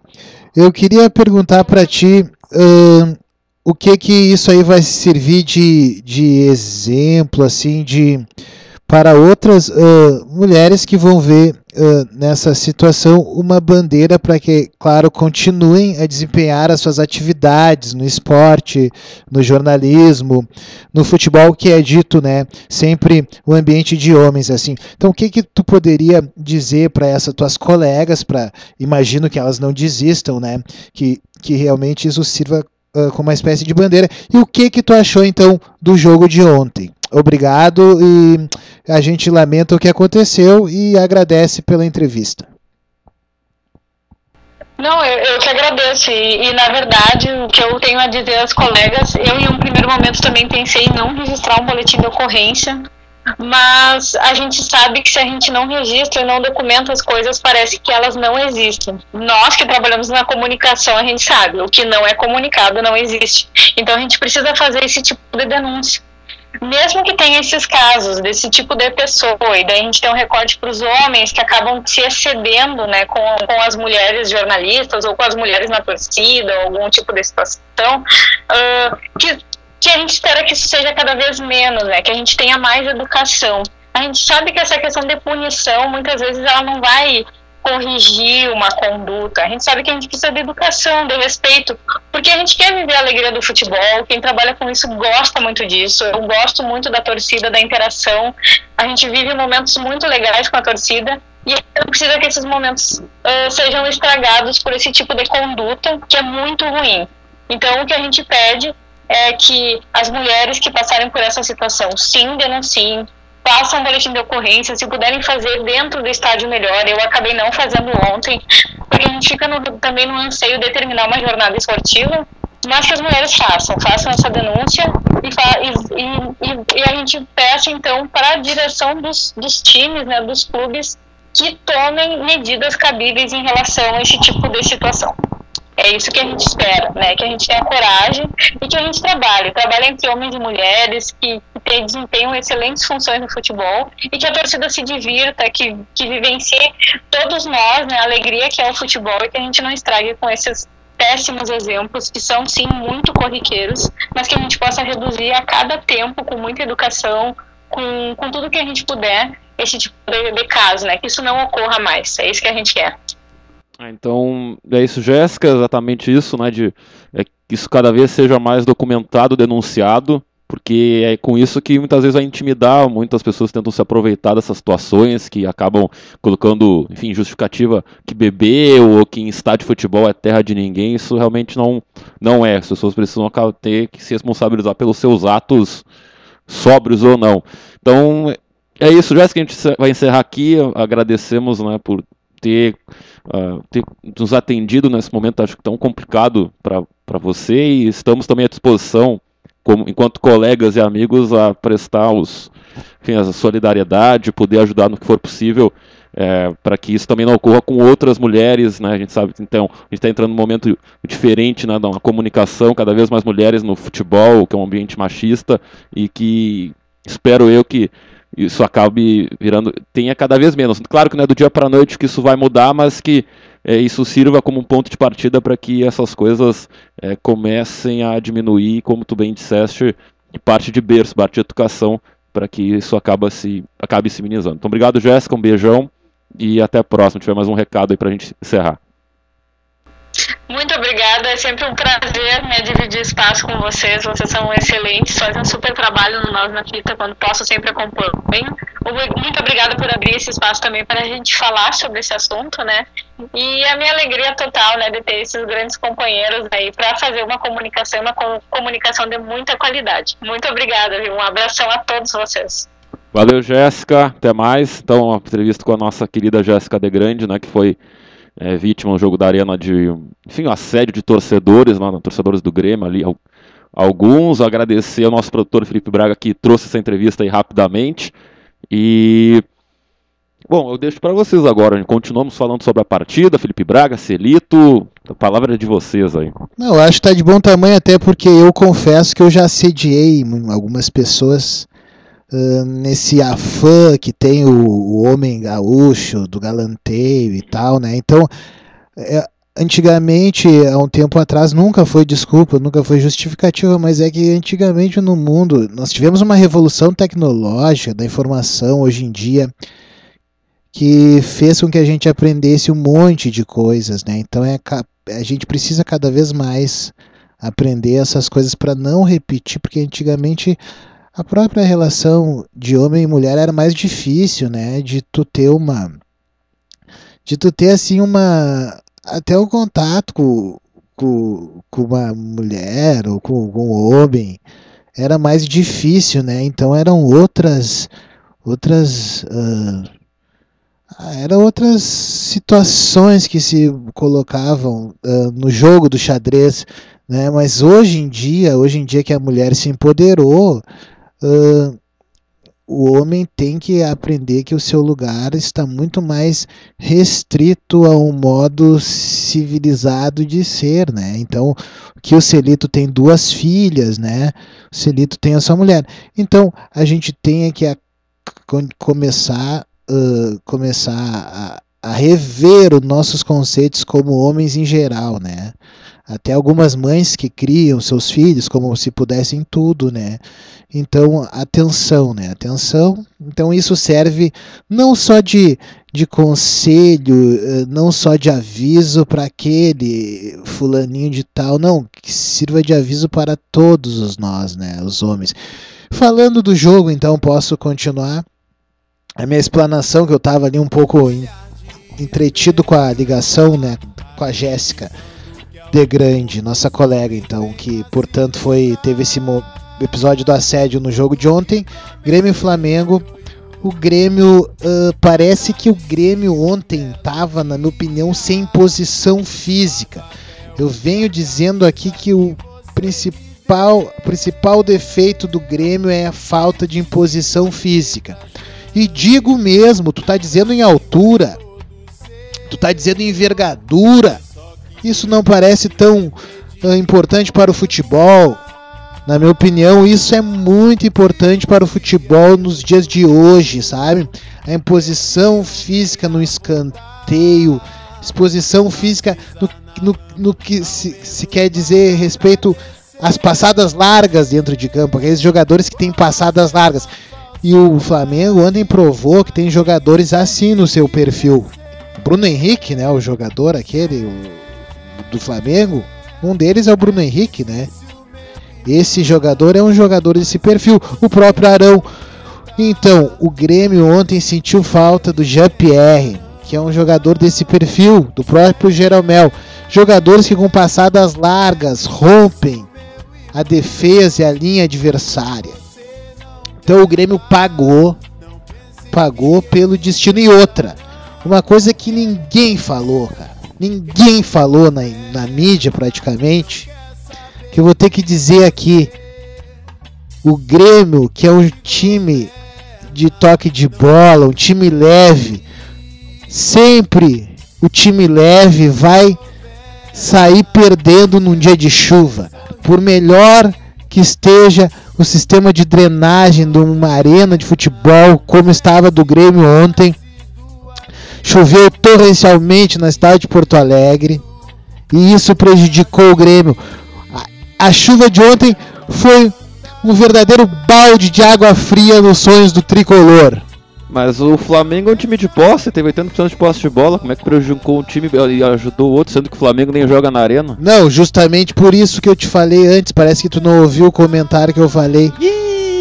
Eu queria perguntar para ti uh, o que que isso aí vai servir de, de exemplo, assim, de para outras uh, mulheres que vão ver uh, nessa situação uma bandeira para que, claro, continuem a desempenhar as suas atividades no esporte, no jornalismo, no futebol, que é dito, né, sempre o ambiente de homens assim. Então, o que que tu poderia dizer para essas tuas colegas, para imagino que elas não desistam, né, que que realmente isso sirva uh, como uma espécie de bandeira. E o que que tu achou então do jogo de ontem? Obrigado e a gente lamenta o que aconteceu e agradece pela entrevista. Não, eu, eu que agradeço. E, e, na verdade, o que eu tenho a dizer aos colegas, eu em um primeiro momento também pensei em não registrar um boletim de ocorrência, mas a gente sabe que se a gente não registra e não documenta as coisas, parece que elas não existem. Nós que trabalhamos na comunicação, a gente sabe, o que não é comunicado não existe. Então a gente precisa fazer esse tipo de denúncia mesmo que tenha esses casos desse tipo de pessoa, e daí a gente tem um recorte para os homens que acabam se excedendo né, com, com as mulheres jornalistas ou com as mulheres na torcida, algum tipo de situação, uh, que, que a gente espera que isso seja cada vez menos, né, que a gente tenha mais educação. A gente sabe que essa questão de punição, muitas vezes, ela não vai corrigir uma conduta. A gente sabe que a gente precisa de educação, de respeito, porque a gente quer viver a alegria do futebol. Quem trabalha com isso gosta muito disso. Eu gosto muito da torcida, da interação. A gente vive momentos muito legais com a torcida e não precisa que esses momentos uh, sejam estragados por esse tipo de conduta que é muito ruim. Então, o que a gente pede é que as mulheres que passarem por essa situação, sim, denunciem, façam um boletim de ocorrência, se puderem fazer dentro do estádio melhor. Eu acabei não fazendo ontem, porque a gente fica no, também no anseio de terminar uma jornada esportiva, mas que as mulheres façam, façam essa denúncia e, fa e, e, e a gente peça então para a direção dos, dos times, né, dos clubes, que tomem medidas cabíveis em relação a esse tipo de situação. É isso que a gente espera, né? Que a gente tenha coragem e que a gente trabalhe. Trabalhe entre homens e mulheres que, desempenham excelentes funções no futebol e que a torcida se divirta, que, que vivencie todos nós, né? A alegria que é o futebol e que a gente não estrague com esses péssimos exemplos que são sim muito corriqueiros, mas que a gente possa reduzir a cada tempo com muita educação, com, com tudo que a gente puder esse tipo de, de caso, né? Que isso não ocorra mais. É isso que a gente quer. Ah, Então, é isso, Jéssica, exatamente isso, né? De é, que isso cada vez seja mais documentado, denunciado, porque é com isso que muitas vezes vai intimidar, muitas pessoas tentam se aproveitar dessas situações que acabam colocando, enfim, justificativa que beber ou que em estádio de futebol é terra de ninguém, isso realmente não, não é. As pessoas precisam ter que se responsabilizar pelos seus atos sóbrios ou não. Então, é isso, Jéssica, a gente vai encerrar aqui, agradecemos, né, por ter ah, ter nos atendido nesse momento, acho que tão complicado para você, e estamos também à disposição, como, enquanto colegas e amigos, a prestar os, enfim, a solidariedade, poder ajudar no que for possível, para que isso também não ocorra com outras mulheres, né? A gente sabe, então, a gente está entrando num momento diferente, né, uma comunicação, cada vez mais mulheres no futebol, que é um ambiente machista, e que espero eu que isso acabe virando tenha cada vez menos. Claro que não é do dia para a noite que isso vai mudar, mas que é, isso sirva como um ponto de partida para que essas coisas é, comecem a diminuir, como tu bem disseste, parte de berço, parte de educação, para que isso se, acabe se minimizando. Então, obrigado, Jéssica, um beijão e até a próxima. Tiver mais um recado aí para a gente encerrar. Muito obrigada, é sempre um prazer né, dividir espaço com vocês. Vocês são excelentes, fazem um super trabalho no Nós na Fita, quando posso, sempre acompanho. Muito obrigada por abrir esse espaço também para a gente falar sobre esse assunto, né? E a minha alegria total, né, de ter esses grandes companheiros aí para fazer uma comunicação, uma com- comunicação de muita qualidade. Muito obrigada, viu? Um abração a todos vocês. Valeu, Jéssica. Até mais. Então, uma entrevista com a nossa querida Jéssica De Grande, né, que foi é, vítima no jogo da Arena de, enfim, um assédio de torcedores, lá, torcedores do Grêmio ali, al- alguns. Agradecer ao nosso produtor Felipe Braga que trouxe essa entrevista aí rapidamente. E bom, eu deixo para vocês agora. Continuamos falando sobre a partida, Felipe Braga, Celito. A palavra é de vocês aí. Não, acho que tá de bom tamanho até porque eu confesso que eu já assediei algumas pessoas ah, nesse afã que tem o, o homem gaúcho, do galanteio e tal, né? Então, é, antigamente, há um tempo atrás, nunca foi desculpa, nunca foi justificativa, mas é que antigamente no mundo nós tivemos uma revolução tecnológica da informação hoje em dia que fez com que a gente aprendesse um monte de coisas, né? Então é a gente precisa cada vez mais aprender essas coisas para não repetir, porque antigamente a própria relação de homem e mulher era mais difícil, né? De tu ter uma de tu ter assim uma até o contato com, com, com uma mulher ou com, com um homem era mais difícil, né? Então eram outras outras ah, ah, eram outras situações que se colocavam ah, no jogo do xadrez, né? Mas hoje em dia, hoje em dia que a mulher se empoderou, ah, o homem tem que aprender que o seu lugar está muito mais restrito a um modo civilizado de ser, né? Então, que o Celito tem duas filhas, né? O Celito tem a sua mulher. Então, a gente tem que a- começar uh, começar a, a rever os nossos conceitos como homens em geral, né? Até algumas mães que criam seus filhos como se pudessem tudo, né? Então, atenção, né? Atenção. Então, isso serve não só de, de conselho, eh, não só de aviso para aquele fulaninho de tal, não, que sirva de aviso para todos os nós, né? Os homens. Falando do jogo, então, posso continuar a minha explanação, que eu estava ali um pouco en- entretido com a ligação, né? Com a Jéssica de Grande, nossa colega, então, que portanto foi teve esse episódio do assédio no jogo de ontem, Grêmio e Flamengo. O Grêmio ah, parece que o Grêmio ontem estava, na minha opinião, sem posição física. Eu venho dizendo aqui que o principal, principal defeito do Grêmio é a falta de imposição física. E digo mesmo, tu tá dizendo em altura, tu tá dizendo em envergadura. Isso não parece tão ah, importante para o futebol. Na minha opinião, isso é muito importante para o futebol nos dias de hoje, sabe? A imposição física no escanteio, exposição física no, no, no que se, se quer dizer respeito às passadas largas dentro de campo, aqueles jogadores que têm passadas largas. E o Flamengo ontem provou que tem jogadores assim no seu perfil. Bruno Henrique, né, o jogador aquele do Flamengo, um deles é o Bruno Henrique, né? Esse jogador é um jogador desse perfil, o próprio Arão. Então, o Grêmio ontem sentiu falta do Jean-Pierre, que é um jogador desse perfil, do próprio Jeromel. Jogadores que com passadas largas rompem a defesa e a linha adversária. Então o Grêmio pagou, pagou pelo destino e outra. Uma coisa que ninguém falou, cara. Ninguém falou na, na mídia praticamente. Que eu vou ter que dizer aqui. O Grêmio, que é um time de toque de bola, um time leve, sempre o time leve vai sair perdendo num dia de chuva. Por melhor que esteja o sistema de drenagem de uma arena de futebol, como estava do Grêmio ontem, choveu torrencialmente na cidade de Porto Alegre e isso prejudicou o Grêmio. A, a chuva de ontem foi um verdadeiro balde de água fria nos sonhos do tricolor. Mas o Flamengo é um time de posse, teve 80% de posse de bola. Como é que prejudicou um time e ajudou o outro, sendo que o Flamengo nem joga na arena? Não, justamente por isso que eu te falei antes. Parece que tu não ouviu o comentário que eu falei.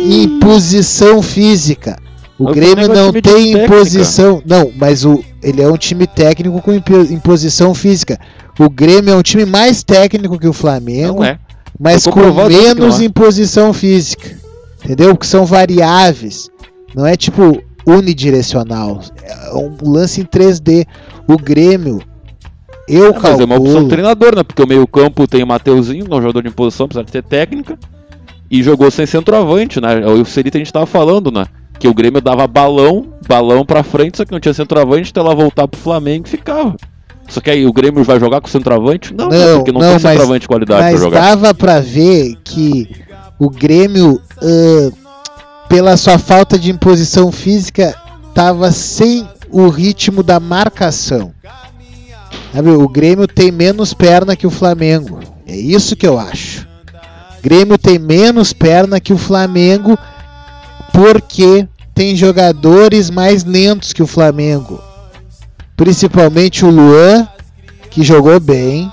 Imposição física. O Grêmio é não tem imposição. Não, mas o, ele é um time técnico com impo- imposição física. O Grêmio é um time mais técnico que o Flamengo, Não é. mas com menos é. imposição física. Entendeu? Que são variáveis. Não é tipo unidirecional. É um lance em 3D. O Grêmio, eu É, mas é uma opção calculo. do treinador, né? Porque o meio-campo tem o Mateuzinho, que é um jogador de imposição, apesar de ter técnica. E jogou sem centroavante, né? O Serita a gente tava falando, né? Que o Grêmio dava balão, balão pra frente, só que não tinha centroavante, então ela voltar pro Flamengo e ficava. Só que aí o Grêmio vai jogar com centroavante? Não, né? Não, porque não, não, tem centroavante de qualidade pra Mas jogar. dava pra ver que o Grêmio, ãh, pela sua falta de imposição física, tava sem o ritmo da marcação. Sabe, o Grêmio tem menos perna que o Flamengo. É isso que eu acho. O Grêmio tem menos perna que o Flamengo porque tem jogadores mais lentos que o Flamengo. Principalmente o Luan, que jogou bem,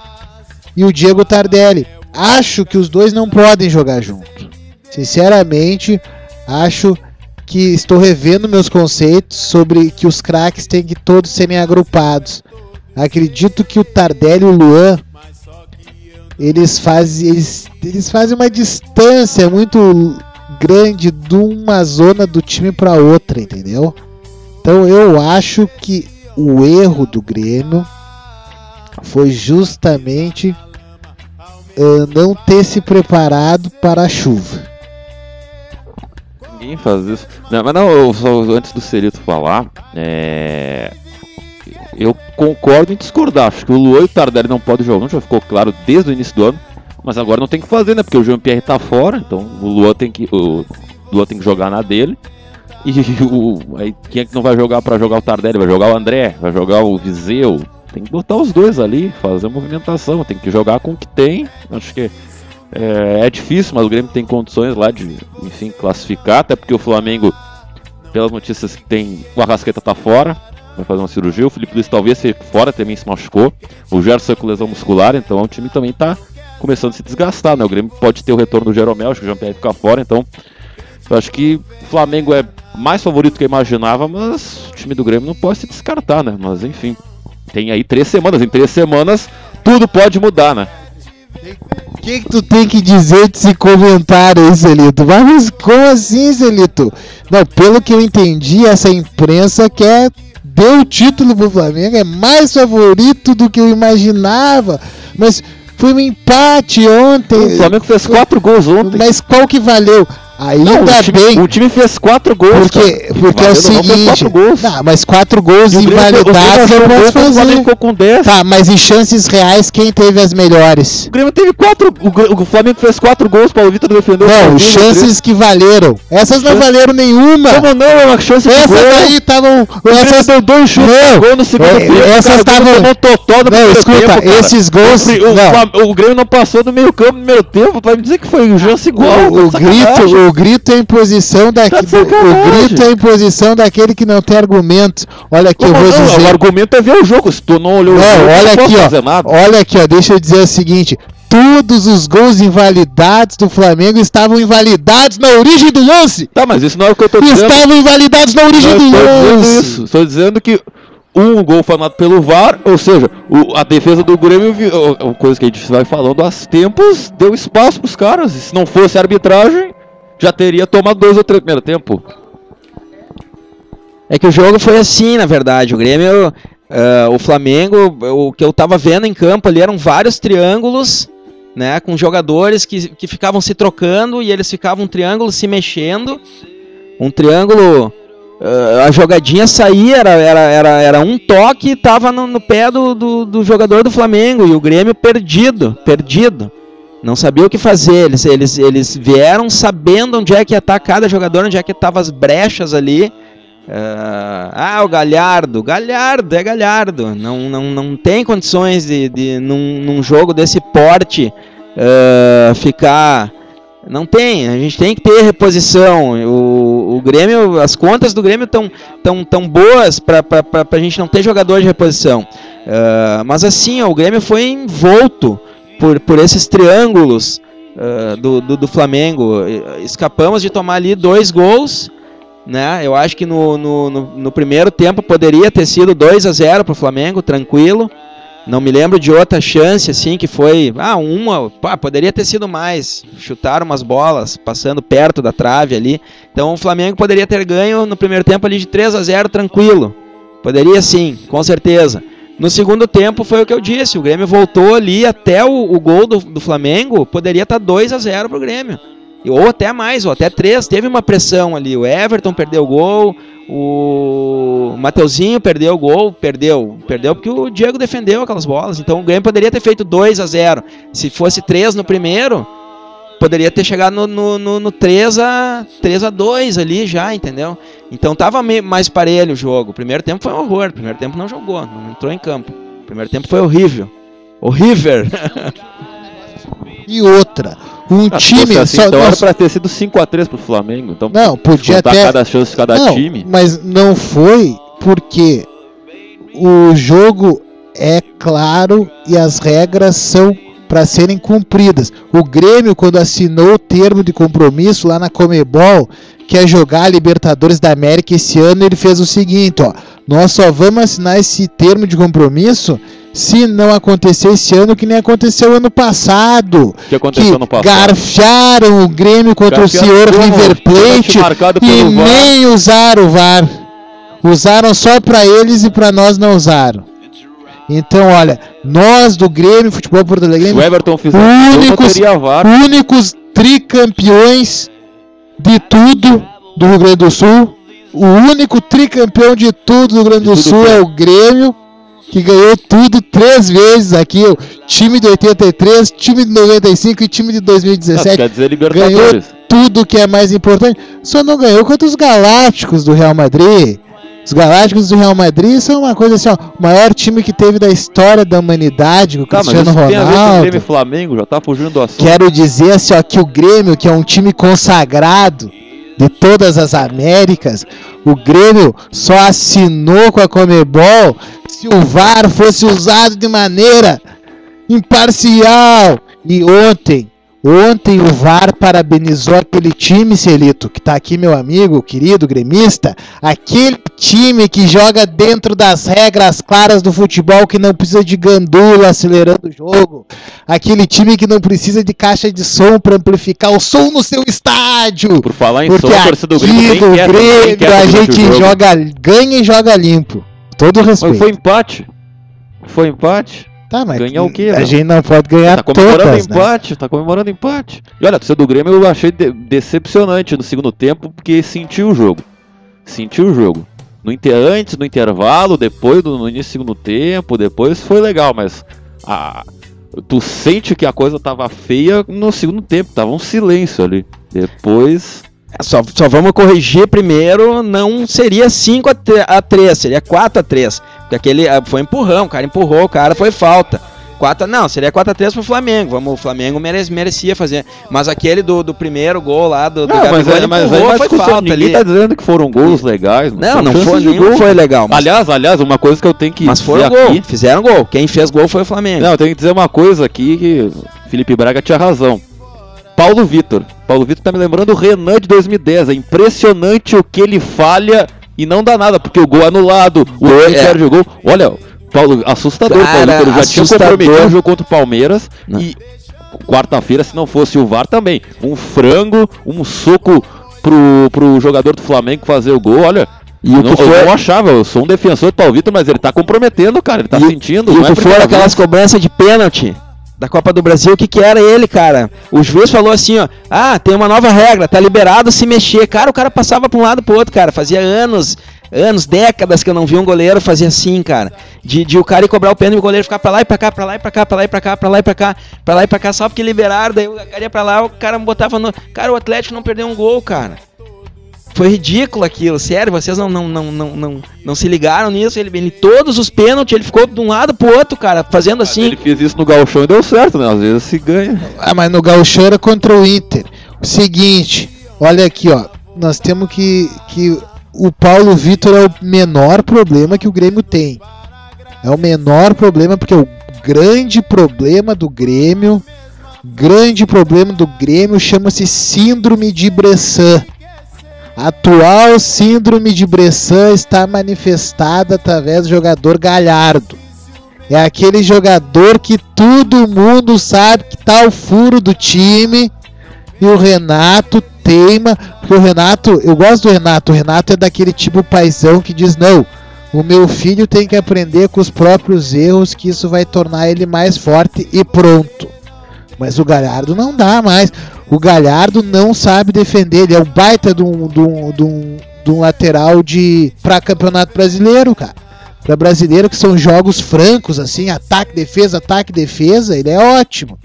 e o Diego Tardelli. Acho que os dois não podem jogar junto. Sinceramente, acho que estou revendo meus conceitos sobre que os craques têm que todos serem agrupados. Acredito que o Tardelli e o Luan eles fazem eles, eles fazem uma distância muito grande de uma zona do time para outra, entendeu? Então eu acho que o erro do Grêmio foi justamente eh, não ter se preparado para a chuva. Ninguém faz isso. Não, mas não, só, antes do Cerito falar, é... eu concordo em discordar. Acho que o Luan e o Tardelli não podem jogar, já ficou claro desde o início do ano. Mas agora não tem que fazer, né? Porque o Jean-Pierre tá fora, então o Luan tem que, o Luan tem que jogar na dele. E o, aí, quem é que não vai jogar pra jogar o Tardelli? Vai jogar o André, vai jogar o Viseu. Tem que botar os dois ali, fazer a movimentação. Tem que jogar com o que tem. Acho que é, é difícil, mas o Grêmio tem condições lá de, enfim, classificar. Até porque o Flamengo, pelas notícias que tem, o Arrascaeta tá fora, vai fazer uma cirurgia. O Felipe Luiz talvez fique fora, também se machucou. O Gerson com lesão muscular, então o time também tá começando a se desgastar, né? O Grêmio pode ter o retorno do Jeromel, acho que o Jean-Pierre ficar fora, então eu acho que o Flamengo é mais favorito que eu imaginava, mas o time do Grêmio não pode se descartar, né? Mas enfim, tem aí três semanas, em três semanas tudo pode mudar, né? O que, que tu tem que dizer desse comentário aí, Celito? Mas como assim, Celito? Não, pelo que eu entendi, essa imprensa quer deu o título pro Flamengo, é mais favorito do que eu imaginava. Mas foi um empate ontem. O Flamengo fez quatro gols ontem. Mas qual que valeu? Ainda Não, o, time, bem. o time fez quatro gols. Porque, cara. porque é o seguinte. quatro gols. Não, mas quatro gols E o o invalidados eu um posso gol, o Flamengo fazer. ficou com 10. Tá, mas em chances reais, quem teve as melhores? O Grêmio teve quatro. O, o Flamengo fez quatro gols, Paulo Vitor defendeu. o Não, chances que valeram. Essas não Chance- valeram nenhuma. Como não? É uma chance Essas gol. aí estavam. O Essas deu dois chutes Não, gol no segundo é, tempo. essas o estavam- Não, escuta, tempo, esses gols- O, o não. O Grêmio não passou do meio campo no primeiro tempo. Vai me dizer que foi o chance igual. o, o sacanagem, grito, o grito é em posição daquele. Tá o grito é em posição daquele que não tem argumento. Olha aqui, eu vou não, dizer. O argumento é ver o jogo. Se tu não olhou o Não, jogo, olha aqui, ó. nada. Olha aqui, ó. Deixa eu dizer o seguinte: todos os gols invalidados do Flamengo estavam invalidados na origem do lance. Tá, mas isso não é o que eu tô dizendo. Estavam invalidados na origem Não do lance. isso. Estou dizendo que um gol foi anulado pelo VAR, ou seja, o- a defesa do Grêmio, o- o- coisa que a gente vai falando há tempos, deu espaço pros caras. E se não fosse arbitragem, já teria tomado dois ou três no primeiro tempo. É que o jogo foi assim, na verdade. O Grêmio, ah, o Flamengo, o que eu tava vendo em campo ali eram vários triângulos, né? Com jogadores que, que ficavam se trocando e eles ficavam um triângulo se mexendo. Um triângulo. ah, a jogadinha saía, era, era, era, era um toque e tava no, no pé do, do, do jogador do Flamengo. E o Grêmio perdido, perdido. Não sabia o que fazer. Eles, eles, eles vieram sabendo onde é que ia estar cada jogador, onde é que estavam as brechas ali. Ah, ah, o Galhardo. Galhardo, é Galhardo. Não, não, não tem condições de, de num, num jogo desse porte, ah, ficar. Não tem, a gente tem que ter reposição. O, o Grêmio, as contas do Grêmio estão tão, tão boas para a gente não ter jogador de reposição. Ah, mas assim, ó, o Grêmio foi envolto por, por esses triângulos ah, do, do, do Flamengo. Escapamos de tomar ali dois gols né? Eu acho que no, no, no, no primeiro tempo poderia ter sido 2 a 0 para o Flamengo, tranquilo. Não me lembro de outra chance assim que foi, ah, uma, pá, poderia ter sido mais. Chutaram umas bolas passando perto da trave ali. Então o Flamengo poderia ter ganho no primeiro tempo ali de 3 a 0 tranquilo. Poderia sim, com certeza. No segundo tempo foi o que eu disse, o Grêmio voltou ali até o, o gol do, do Flamengo, poderia estar 2 a 0 pro Grêmio. Ou até mais, ou até três. Teve uma pressão ali. O Everton perdeu o gol. O Mateuzinho perdeu o gol. Perdeu. Perdeu porque o Diego defendeu aquelas bolas. Então o Grêmio poderia ter feito 2 a 0 Se fosse 3 no primeiro, poderia ter chegado no, no, no, no 3 a 3 a 2 ali já, entendeu? Então tava mais parelho o jogo. O primeiro tempo foi um horror. O primeiro tempo não jogou, não entrou em campo. O primeiro tempo foi horrível. Horrível. E outra, um Ah, time. fosse assim, só- então era nós- pra ter sido 5x3 pro Flamengo. Então, Não, podia até. cada chance de cada não, time. Mas não foi porque o jogo é claro e as regras são para serem cumpridas. O Grêmio, quando assinou o termo de compromisso lá na Comebol, que é jogar a Libertadores da América esse ano, ele fez o seguinte, ó. Nós só vamos assinar esse termo de compromisso se não acontecer esse ano que nem aconteceu ano passado. Que aconteceu que no passado? garfiaram o Grêmio contra Garfiaram o senhor como? River Plate e VAR. nem usaram o VAR. Usaram só pra eles e pra nós não usaram. Então, olha, nós do Grêmio Futebol Porto Alegre, o Everton únicos- únicos tricampeões de tudo do Rio Grande do Sul. O único tricampeão de tudo do Rio Grande do Sul quê? é o Grêmio, que ganhou tudo três vezes aqui. O time de 83, time de 95 e time de Ah, 2017 quer dizer Libertadores. tudo que é mais importante. Só não ganhou contra os Galácticos do Real Madrid. Os Galácticos do Real Madrid são uma coisa assim, ó, o maior time que teve da história da humanidade, o Tá, mas Cristiano isso tem a ver com o Ronaldo. Grêmio Flamengo, já tá fugindo do assunto. Quero dizer assim, ó, que o Grêmio, que é um time consagrado de todas as Américas, o Grêmio só assinou com a Comebol se o VAR fosse usado de maneira imparcial. E ontem, ontem o VAR parabenizou aquele time, Celito, que tá aqui meu amigo, querido gremista, aquele time que joga dentro das regras claras do futebol, que não precisa de gandula acelerando o jogo, aquele time que não precisa de caixa de som para amplificar o som no seu estádio. Por falar em som, Porque a torcida do Grêmio do Grêmio a gente joga, ganha e joga limpo. Todo respeito. Mas foi empate. Foi empate. Tá, mas ganhar o quê, A gente não pode ganhar Tá comemorando todas, né? empate, tá comemorando empate. E olha, a torcida do Grêmio eu achei de- decepcionante no segundo tempo, porque sentiu o jogo. Sentiu o jogo. No inter... Antes, no intervalo, depois do no início do segundo tempo, depois foi legal, mas a- tu sente que a coisa tava feia no segundo tempo, tava um silêncio ali. Depois. É, Só, só vamos corrigir primeiro, não seria 5 a 3, seria 4 a 3. Porque aquele ah, foi empurrão, o cara empurrou, o cara foi falta. 4 Não, seria 4x3 pro Flamengo. Vamos, o Flamengo mere- merecia fazer. Mas aquele do, do primeiro gol lá do, do Não, mas, Gabigol, é, ele mas aí empurrou, uma foi discussão, falta ninguém ali. tá dizendo que foram gols legais. Não, não chances foi, nenhum foi legal. Mas, Aliás, aliás, uma coisa que eu tenho que mas foram gol. aqui... Fizeram gol. Quem fez gol foi o Flamengo. Não, eu tenho que dizer uma coisa aqui que Felipe Braga tinha razão. Paulo Vitor. Paulo Vitor tá me lembrando o Renan de 2010. É impressionante o que ele falha e não dá nada, porque o gol é anulado, o É. outro perde o gol. Olha, Paulo, assustador, Cara, Paulo Vitor. Já tinha comprometido o jogo contra o Palmeiras Não. e quarta-feira, se não fosse o VAR também. Um frango, um soco pro, pro jogador do Flamengo fazer o gol, olha. E o não, que eu não achava, eu sou um defensor do Paulo Vitor, mas ele tá comprometendo, cara. Ele tá E sentindo. E o é que foram primeira aquelas cobranças de pênalti da Copa do Brasil, o que que era ele, cara? O juiz falou assim, ó, ah, tem uma nova regra, tá liberado se mexer. Cara, o cara passava pra um lado pro outro, cara. Fazia anos, anos, décadas que eu não vi um goleiro fazer assim, cara. De, de o cara ir cobrar o pênalti e o goleiro ficar pra lá e pra cá, pra lá e pra cá, pra lá e pra cá, pra lá e pra cá, pra lá e pra cá, só porque liberaram, daí o cara ia pra lá, o cara botava no. Cara, o Atlético não perdeu um gol, cara. Foi ridículo aquilo, sério, vocês não, não, não, não, não, não se ligaram nisso. Ele, ele, todos os pênaltis, ele ficou de um lado pro outro, cara, fazendo assim. Ele fez isso no Galchão e deu certo, né? Às vezes se ganha. Ah, mas no Gauchão era contra o Inter. O seguinte, olha aqui, ó. Nós temos que. que o Paulo Vitor é o menor problema que o Grêmio tem. É o menor problema, porque o grande problema do Grêmio. Grande problema do Grêmio chama-se Síndrome de Bressan. A atual síndrome de Bressan está manifestada através do jogador Galhardo. É aquele jogador que todo mundo sabe que tá o furo do time. E o Renato teima. Porque o Renato, eu gosto do Renato. O Renato é daquele tipo paizão que diz: Não, o meu filho tem que aprender com os próprios erros, que isso vai tornar ele mais forte e pronto. Mas o Galhardo não dá mais. O Galhardo não sabe defender. Ele é um baita de um, de um, de um, de um lateral de para campeonato brasileiro, cara para brasileiro que são jogos francos assim, ataque, defesa, ataque, defesa, ele é ótimo.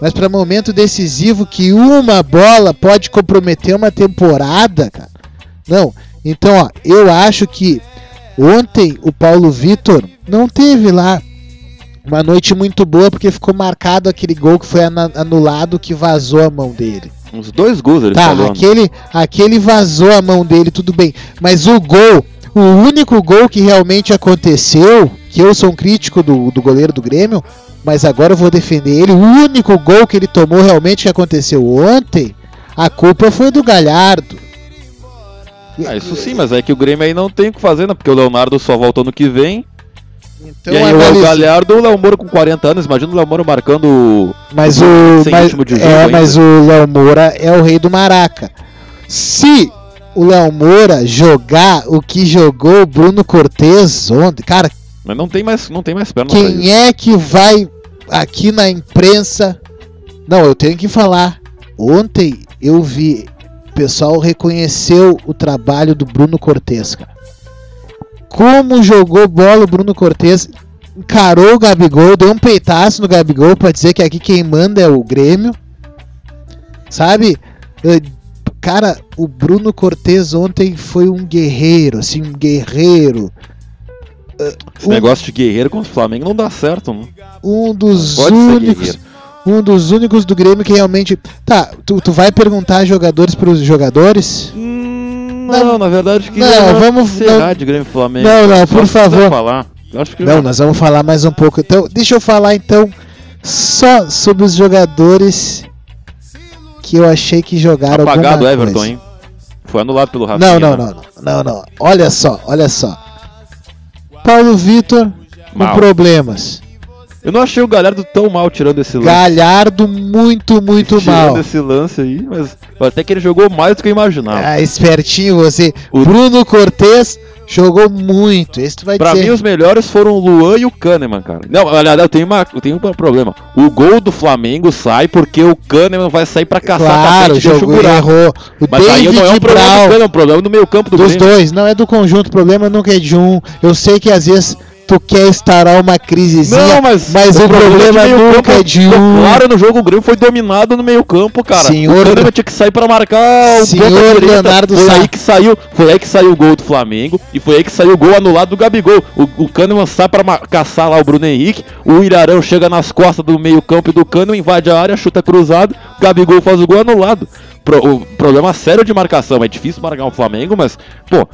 Mas para momento decisivo que uma bola pode comprometer uma temporada, cara. Não. Então, ó, eu acho que ontem o Paulo Vitor não teve lá uma noite muito boa porque ficou marcado aquele gol que foi anulado que vazou a mão dele. Uns dois gols ele Tá, falou. né? aquele, aquele vazou a mão dele, tudo bem. Mas o gol, o único gol que realmente aconteceu, que eu sou um crítico do, do goleiro do Grêmio, mas agora eu vou defender ele. O único gol que ele tomou realmente que aconteceu ontem, a culpa foi do Galhardo. Ah, isso sim, mas é que o Grêmio aí não tem o que fazer, né? Porque o Leonardo só volta ano que vem. Então, e aí o Galhardo, o Léo Moura com 40 anos, imagina o Léo Moura marcando. Mas o, sem mas, ritmo de jogo é, mas o Léo Moura é o rei do Maraca. Se o Léo Moura jogar o que jogou o Bruno Cortez ontem, cara, Mas não tem mais, não tem mais perna. Quem é que vai aqui na imprensa? Não, eu tenho que falar. Ontem eu vi, o pessoal reconheceu o trabalho do Bruno Cortez, cara. Como jogou bola o Bruno Cortez, encarou o Gabigol, deu um peitaço no Gabigol pra dizer que aqui quem manda é o Grêmio. Sabe? Eh, Cara, o Bruno Cortez ontem foi um guerreiro, assim, um guerreiro. Esse negócio de guerreiro contra o Flamengo não dá certo, né? um dos únicos guerreiro. um dos únicos do Grêmio que realmente tá tu, tu vai perguntar jogadores pros jogadores Hum, Não, na verdade que não, vamos- encerrar não. de Grêmio Flamengo. Não, não, por favor. Falar. Não nós vamos falar mais um pouco então deixa eu falar então só sobre os jogadores que eu achei que jogaram apagado Everton, coisa. hein? Foi anulado pelo Rafinha. não não né? não não não não olha só olha só Paulo Vitor com problemas Eu não achei o Galhardo tão mal tirando esse lance. Galhardo muito muito tirando mal esse lance aí, mas até que ele jogou mais do que eu imaginava. Ah, espertinho você. O- Bruno Cortez jogou muito. Esse tu vai Pra dizer. mim, os melhores foram o Luan e o Kahneman, cara. Não, aliás, eu tenho, uma, eu tenho um problema. O gol do Flamengo sai porque o Kahneman vai sair pra caçar pra claro, frente e deixa o jogou, buraco. errou. O Mas aí não é um David problema do Kahneman, é um problema do meio campo do dos Grêmio. dois, não é do conjunto. O problema nunca é de um. Eu sei que às vezes tu quer instaurar uma crisezinha, Não, mas, mas o problema de meio nunca campo é de um. Claro, no jogo o Grêmio foi dominado no meio campo, cara. Senhor- o Grêmio tinha que sair pra marcar o Senhor. Leonardo Foi Sá. aí que saiu, foi aí que saiu o gol do Flamengo e foi aí que saiu o gol anulado do Gabigol. O, o Kahneman sai pra ma- caçar lá o Bruno Henrique, o Irarão chega nas costas do meio campo e do Kahneman, invade a área, chuta cruzado, o Gabigol faz o gol anulado. Pro- o problema sério de marcação, é difícil marcar o Flamengo, mas, pô,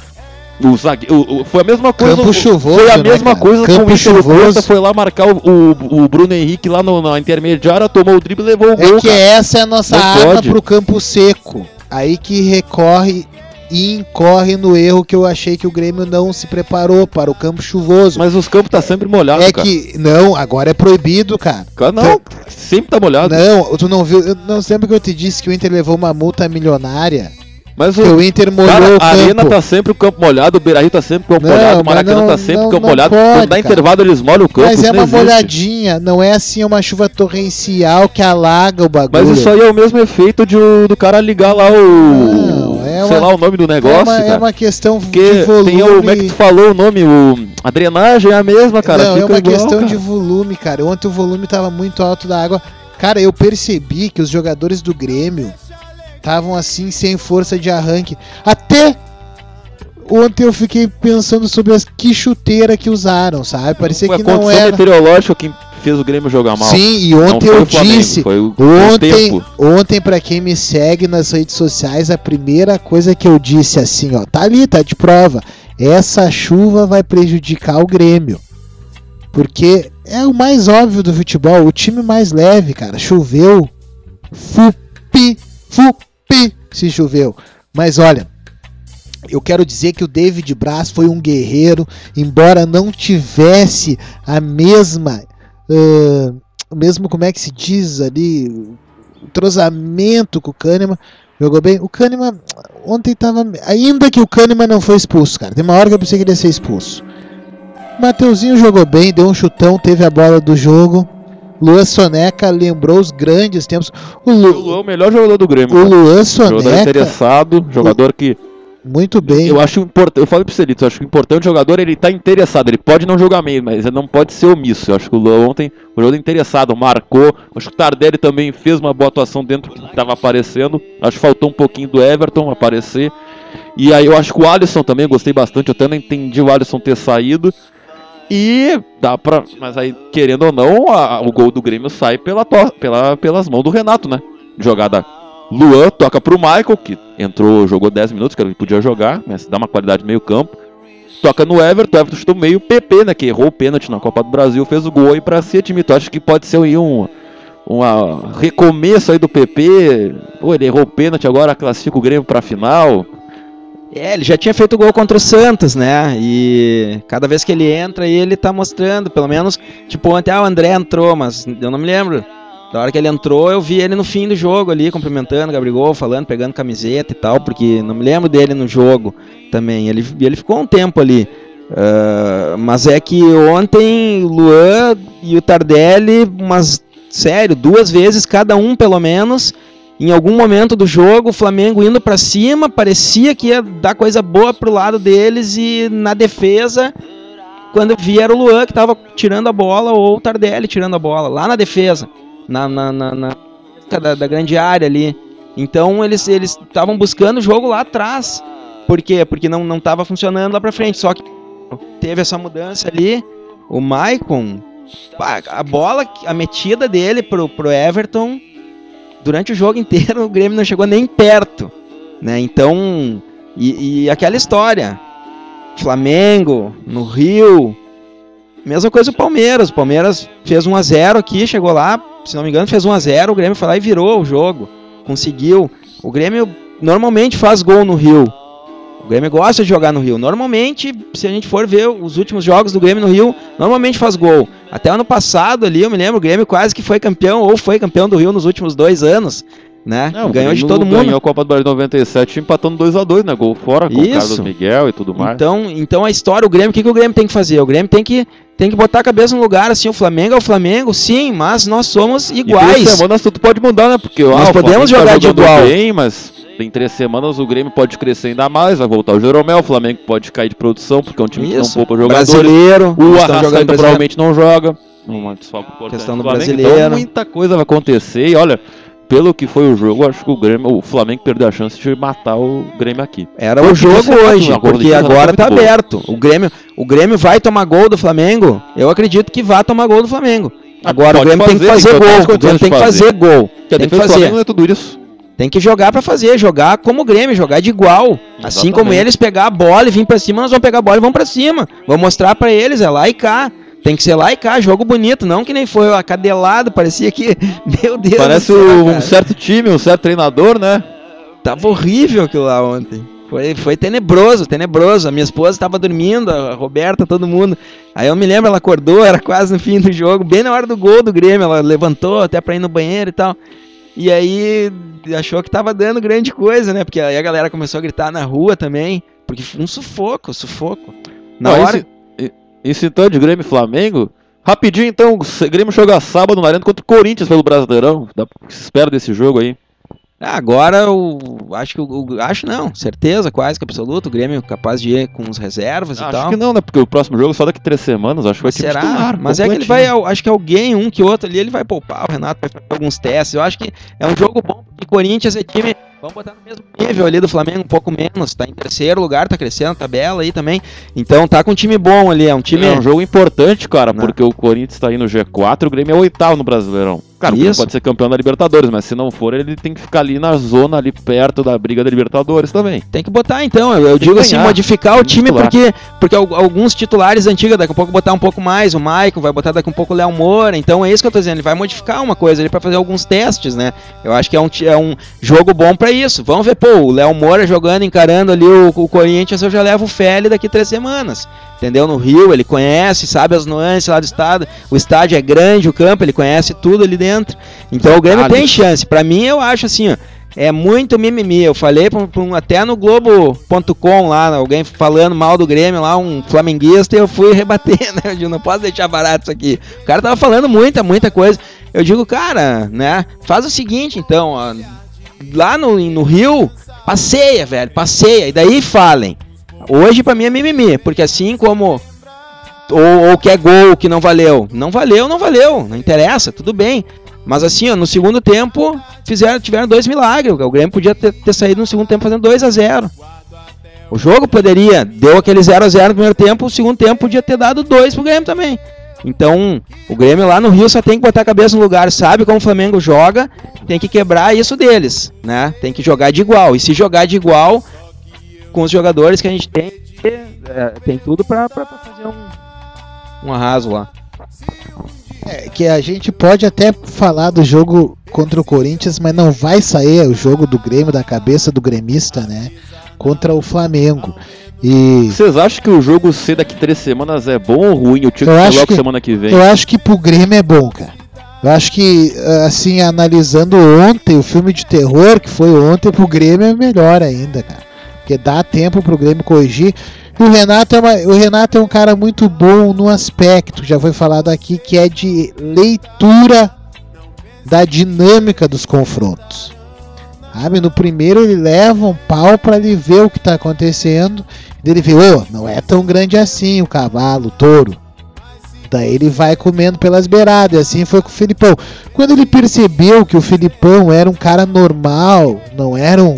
o zague- o- o- foi a mesma coisa. Campo chuvoso, Foi a né, mesma cara? coisa Campo com o chuvoso. Foi lá marcar o, o, o Bruno Henrique lá no- na intermediária, tomou o drible e levou o É gol, que cara. essa é a nossa Não arma pode. pro campo seco. Aí que recorre e incorre no erro que eu achei que o Grêmio não se preparou para o campo chuvoso. Mas os campos tá sempre molhados, é cara. que não, agora é proibido, cara. Cara, Não, sempre tá molhado. Não, tu não viu? Eu não lembra que eu te disse que o Inter levou uma multa milionária. Mas o o Inter molhou cara, o a campo. arena tá sempre o campo molhado, o Beira-Rio tá sempre o campo Não, molhado, o Maracanã não- tá sempre não- o campo molhado. pode, Quando dá intervalo eles molham o campo. Mas é uma existe. molhadinha, não é assim uma chuva torrencial que alaga o bagulho. Mas isso aí é o mesmo efeito de do cara ligar lá o. Não, é sei uma- lá o nome do é negócio. uma, é cara. uma questão Porque de volume. tem o. Como é que tu falou o nome? O, a drenagem é a mesma, cara. não, é fica uma igual, questão cara. de volume, cara. Ontem o volume tava muito alto da água. Cara, eu percebi que os jogadores do Grêmio estavam assim, sem força de arranque. Até ontem eu fiquei pensando sobre as que chuteira que usaram, sabe? Parecia Foi a que não era. meteorológica que fez o Grêmio jogar mal. Sim, e ontem eu Flamengo, disse. O, o Ontem, ontem para quem me segue nas redes sociais, a primeira coisa que eu disse assim, ó, tá ali, tá de prova. Essa chuva vai prejudicar o Grêmio. Porque é o mais óbvio do futebol, o time mais leve, cara. Choveu. Fupi, fupi, se choveu. Mas olha, eu quero dizer que o David Braz foi um guerreiro, embora não tivesse a mesma ah, mesmo como é que se diz ali, o entrosamento com o Kahneman, jogou bem. O Kahneman ontem tava. Ainda que o Kahneman não foi expulso, cara. Tem uma hora que eu pensei que ele ia ser expulso. Mateuzinho jogou bem, deu um chutão, teve a bola do jogo. Luan Soneca lembrou os grandes tempos. O, O Lu, Luan é o melhor jogador do Grêmio. o cara. Luan Jogador Soneca, interessado, jogador que muito bem. Eu acho importante, eu falei pro Celito, eu acho que o importante o jogador ele tá interessado, ele pode não jogar meio, mas ele não pode ser omisso. Eu acho que o Luan ontem, o jogador interessado, marcou. Acho que o Tardelli também fez uma boa atuação dentro que estava aparecendo. Acho que faltou um pouquinho do Everton aparecer. E aí eu acho que o Alisson também, gostei bastante, eu até não entendi o Alisson ter saído. E dá pra. Mas aí, querendo ou não, a- o gol do Grêmio sai pela, to- pela, pelas mãos do Renato, né? Jogada Luan toca pro Michael, que entrou, jogou 10 minutos, que ele podia jogar, mas dá uma qualidade meio campo. Toca no Everton, Everton chutou meio PP, né? Que errou o pênalti na Copa do Brasil, fez o gol aí pra se admitir. Acho que pode ser aí um, um recomeço aí do PP. Pô, ele errou o pênalti, agora classifica o Grêmio pra final. É, ele já tinha feito gol contra o Santos, né? E cada vez que ele entra, ele tá mostrando, pelo menos, tipo, ontem ah, o André entrou, mas eu não me lembro. Da hora que ele entrou, eu vi ele no fim do jogo ali, cumprimentando o Gabriel, falando, pegando camiseta e tal, porque não me lembro dele no jogo também. Ele, ele ficou um tempo ali. Ah, mas é que ontem o Luan e o Tardelli, umas, sério, duas vezes cada um pelo menos, em algum momento do jogo, o Flamengo indo pra cima, parecia que ia dar coisa boa pro lado deles e na defesa, quando eu vi era o Luan que tava tirando a bola ou o Tardelli tirando a bola, lá na defesa, na, na, na, na- da, da grande área ali. Então eles eles estavam buscando o jogo lá atrás. Por quê? Porque não não tava funcionando lá pra frente, só que teve essa mudança ali, o Maicon, a bola, a metida dele pro, pro Everton durante o jogo inteiro o Grêmio não chegou nem perto, né? Então, e, e aquela história, Flamengo no Rio, mesma coisa o Palmeiras. O Palmeiras fez 1 a 0 aqui, chegou lá, se não me engano, fez 1 a 0, o Grêmio foi lá e virou o jogo, conseguiu. O Grêmio normalmente faz gol no Rio. O Grêmio gosta de jogar no Rio. Normalmente, se a gente for ver os últimos jogos do Grêmio no Rio, normalmente faz gol. Até ano passado ali, eu me lembro, o Grêmio quase que foi campeão, ou foi campeão do Rio nos últimos dois anos, né? Não, o Ganhou de todo mundo. Ganhou a Copa do Brasil 97 empatando 2x2, né? Gol fora com o Isso. Carlos Miguel e tudo mais. Então, então a história, o Grêmio, o que, que o Grêmio tem que fazer? O Grêmio tem que, tem que botar a cabeça no lugar, assim, o Flamengo é o Flamengo, sim, mas nós somos E iguais. semanas tudo pode mudar, né? Porque ah, Nós o podemos tá jogar de jogando igual. Bem, mas tem três semanas, o Grêmio pode crescer ainda mais, vai voltar o Jeromel, o Flamengo pode cair de produção, porque é um time que não Isso. poupa jogadores. Brasileiro. O Arrascaeta provavelmente não joga. Uma Questão do Flamengo. brasileiro. Então muita coisa vai acontecer. E olha, pelo que foi o jogo, acho que o Grêmio, o Flamengo perdeu a chance de matar o Grêmio aqui. Era Foi o jogo que hoje, porque a agora tá boa. aberto. O Grêmio, o Grêmio vai tomar gol do Flamengo. Eu acredito que vai tomar gol do Flamengo. Agora o Pode Grêmio tem que fazer, fazer gol. O Grêmio tem que de fazer gol. Porque a Tem que Flamengo fazer. não é tudo isso. Tem que jogar pra fazer, jogar como o Grêmio, jogar de igual. Assim como Exatamente. eles pegar a bola e vir pra cima, nós vamos pegar a bola e vamos pra cima. Vamos mostrar pra eles, é lá e cá. Tem que ser lá e cá, jogo bonito, não que nem foi acadelado, parecia que, meu Deus Parece do céu, um cara. certo time, um certo treinador, né? Tava horrível aquilo lá ontem. Foi, foi tenebroso, tenebroso. A minha esposa estava dormindo, a Roberta, todo mundo. Aí eu me lembro, ela acordou, era quase no fim do jogo, bem na hora do gol do Grêmio. Ela levantou até pra ir no banheiro e tal. E aí achou que tava dando grande coisa, né? Porque aí a galera começou a gritar na rua também. Porque foi um sufoco, sufoco. Na Ó, hora. Esse, esse de Grêmio e Flamengo. Rapidinho então, o Grêmio joga sábado na Arena contra o Corinthians pelo Brasileirão. Dá, o que se espera desse jogo aí? Ah, agora eu acho que o. o- Acho não, certeza, quase que absoluto. O Grêmio capaz de ir com os reservas e Acho tal. que não, né? Porque o próximo jogo é só daqui três semanas. Acho que vai ser Será? titular. Mas é que ele vai, acho que alguém, um que outro ali, ele vai poupar. O Renato vai fazer alguns testes. Eu acho que é um jogo bom, porque o Corinthians é time. Vamos botar no mesmo nível ali do Flamengo, um pouco menos. Tá em terceiro lugar, tá crescendo a tabela aí também. Então tá com um time bom ali. É um time. É um jogo importante, cara, Né? porque o Corinthians tá aí no G4 e o Grêmio é o oitavo no Brasileirão. Cara, Isso. pode ser campeão da Libertadores, mas se não for, ele tem que ficar ali na zona, ali perto da briga da Libertadores também. Tem que botar então. Eu, eu digo assim, modificar o time titular. porque porque al- alguns titulares antigos, daqui a pouco botar um pouco mais, o Maicon vai botar daqui a um pouco o Léo Moura. Então é isso que eu tô dizendo, ele vai modificar uma coisa ali pra fazer alguns testes, né? Eu acho que é um, é um jogo bom pra isso. Vamos ver, pô, o Léo Moura jogando, encarando ali o, o Corinthians, eu já levo o Feli daqui três semanas. Entendeu? No Rio, ele conhece, sabe as nuances lá do estado. O estádio é grande, o campo, ele conhece tudo ali dentro. Então o Grêmio Detalhes. tem chance. Pra mim, eu acho assim, ó. É muito mimimi. Eu falei pra, pra um- até no Globo.com lá, alguém falando mal do Grêmio lá, um flamenguista, e eu fui rebater, né? Eu digo, não posso deixar barato isso aqui. O cara tava falando muita, muita coisa. Eu digo, cara, né? Faz o seguinte, então, ó, lá no, no Rio, passeia, velho, passeia. E daí falem. Hoje pra mim é mimimi, porque assim como ou, ou que é gol que não valeu. Não valeu, não valeu. Não interessa, tudo bem. Mas assim, ó, no segundo tempo, fizeram, tiveram dois milagres. O Grêmio podia ter, ter saído no segundo tempo fazendo 2 a 0 O jogo poderia, deu aquele 0 a 0 no primeiro tempo, o segundo tempo podia ter dado dois pro Grêmio também. Então, o Grêmio lá no Rio só tem que botar a cabeça no lugar, sabe como o Flamengo joga, tem que quebrar isso deles, né? Tem que jogar de igual. E se jogar de igual com os jogadores que a gente tem, é, tem tudo pra, pra, pra fazer um, um arraso lá. É, que a gente pode até falar do jogo contra o Corinthians, mas não vai sair o jogo do Grêmio da cabeça do gremista, né? Contra o Flamengo. E Vocês acham que o jogo ser daqui três semanas é bom ou ruim? Eu acho logo que- semana que vem. eu acho que pro Grêmio é bom, cara. Eu acho que, assim, analisando ontem, o filme de terror que foi ontem, pro Grêmio é melhor ainda, cara. Porque dá tempo pro Grêmio corrigir. E o Renato é, uma- o Renato é um cara muito bom no aspecto, já foi falado aqui, que é de leitura da dinâmica dos confrontos. Sabe? No primeiro ele leva um pau para ele ver o que tá acontecendo. Ele vê, ô, não é tão grande assim o cavalo, o touro. Daí ele vai comendo pelas beiradas. E assim foi com o Filipão. Quando ele percebeu que o Filipão era um cara normal, não era um